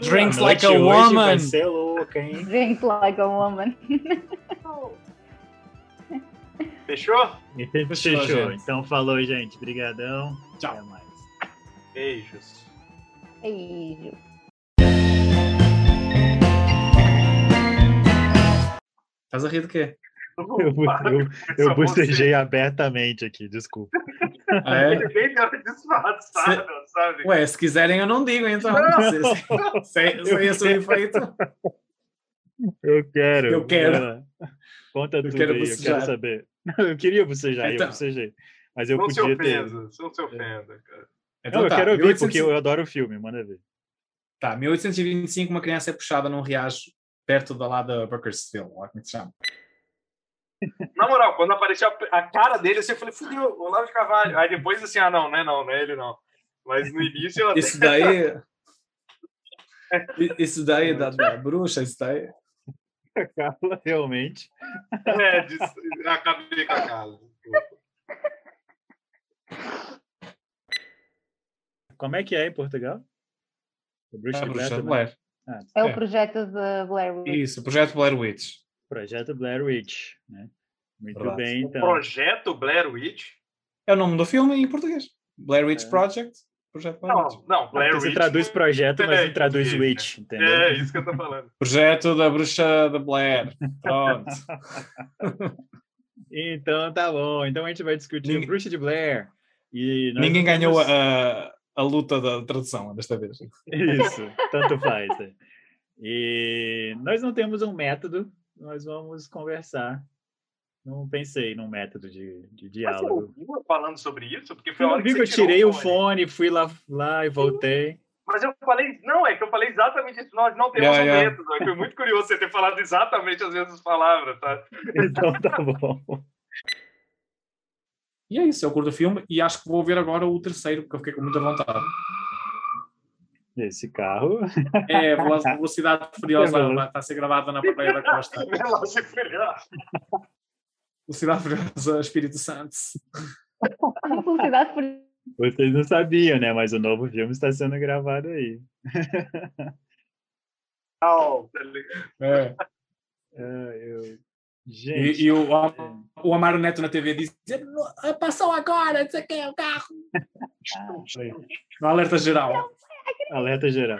Speaker 1: Drinks
Speaker 2: A
Speaker 1: like a woman.
Speaker 2: Vai ser louca, hein?
Speaker 4: Drink like a woman.
Speaker 3: Fechou?
Speaker 2: Fechou,
Speaker 1: Fechou.
Speaker 2: Então falou, gente. Obrigadão.
Speaker 1: Tchau.
Speaker 2: Até mais.
Speaker 3: Beijos.
Speaker 4: Beijo.
Speaker 1: Estás a rir de quê?
Speaker 2: Eu, eu, eu bocejei abertamente aqui, desculpa.
Speaker 1: Ah, é?
Speaker 3: Deu disfarçado, sabe?
Speaker 1: Ué, se quiserem eu não digo, então. Se, se, se esse efeito.
Speaker 2: Eu quero.
Speaker 1: Eu quero.
Speaker 2: Conta
Speaker 1: Eu
Speaker 2: tudo
Speaker 1: quero
Speaker 2: aí, eu quero saber. Eu queria bocejar,
Speaker 1: Então.
Speaker 2: eu bocejei. Mas eu
Speaker 3: Não se
Speaker 2: podia ter.
Speaker 3: ofenda, não se ofenda, cara.
Speaker 1: Então
Speaker 2: Não, eu
Speaker 1: tá,
Speaker 2: quero ouvir
Speaker 1: 1800
Speaker 2: porque eu adoro o filme, manda ver.
Speaker 1: Tá, 1825, uma criança é puxada num riacho perto da lá da Bakersfield, lá como é se chama.
Speaker 3: Na moral, quando apareceu a, a cara dele, assim, eu falei, fudeu, Olavo de Carvalho. Aí depois, assim, ah, não, não é não, não é ele não. Mas no início até...
Speaker 1: Isso daí. Isso daí da, da bruxa, isso daí.
Speaker 2: A Carla, realmente.
Speaker 3: É, disse, acabei com a casa.
Speaker 2: Como é que é em Portugal? O Bruxa
Speaker 1: A
Speaker 2: de
Speaker 1: bruxa
Speaker 2: Blair?
Speaker 1: Blair.
Speaker 2: Ah,
Speaker 4: É o
Speaker 1: É.
Speaker 4: projeto de Blair Witch.
Speaker 1: Isso, o projeto Blair Witch.
Speaker 2: Projeto Blair Witch, né? Muito
Speaker 1: Verdade.
Speaker 2: bem,
Speaker 3: O
Speaker 2: então.
Speaker 3: projeto Blair Witch?
Speaker 1: É o nome do filme em português. Blair Witch
Speaker 2: É.
Speaker 1: Project. Projeto Blair Witch.
Speaker 3: Não, não, Blair
Speaker 2: Você
Speaker 3: Witch.
Speaker 2: traduz projeto, mas
Speaker 3: É,
Speaker 2: não traduz
Speaker 3: isso,
Speaker 2: Witch, entendeu?
Speaker 3: É, isso que eu tô falando.
Speaker 1: Projeto da bruxa de Blair. Pronto.
Speaker 2: Então tá bom. Então a gente vai discutir
Speaker 1: Ninguém-
Speaker 2: o Bruxa de Blair. E
Speaker 1: Ninguém
Speaker 2: não
Speaker 1: ganhou a, a luta da tradução desta vez.
Speaker 2: Isso, tanto faz. né? E nós não temos um método, nós vamos conversar. Não pensei num método de, de
Speaker 3: Mas você
Speaker 2: diálogo.
Speaker 3: ouviu eu falando sobre isso? Porque foi a
Speaker 2: não
Speaker 3: hora
Speaker 2: que eu tirei o fone, fui lá, lá e voltei.
Speaker 3: Mas eu falei, não, é que eu falei exatamente isso. Nós não temos
Speaker 1: Yeah,
Speaker 3: um
Speaker 1: yeah.
Speaker 3: método. Foi muito curioso você ter falado exatamente as mesmas palavras, tá?
Speaker 2: Então tá bom.
Speaker 1: E é isso, eu curto o filme e acho que vou ver agora o terceiro, porque eu fiquei com muita vontade.
Speaker 2: Esse carro.
Speaker 1: É Velo- Velocidade Furiosa,
Speaker 2: É
Speaker 1: está a ser gravada na Praia da Costa.
Speaker 3: Veloz e Furioso.
Speaker 1: Velocidade Furiosa, Espírito Santo.
Speaker 4: Velocidade por
Speaker 2: Vocês não sabiam, né? Mas o novo filme está sendo gravado aí.
Speaker 3: Tá ligado?
Speaker 1: É.
Speaker 2: Ah, eu... Gente,
Speaker 1: E, e o, o Amaro Neto na TV "Ah, passou agora, não sei o que, o carro. No alerta geral.
Speaker 2: alerta geral.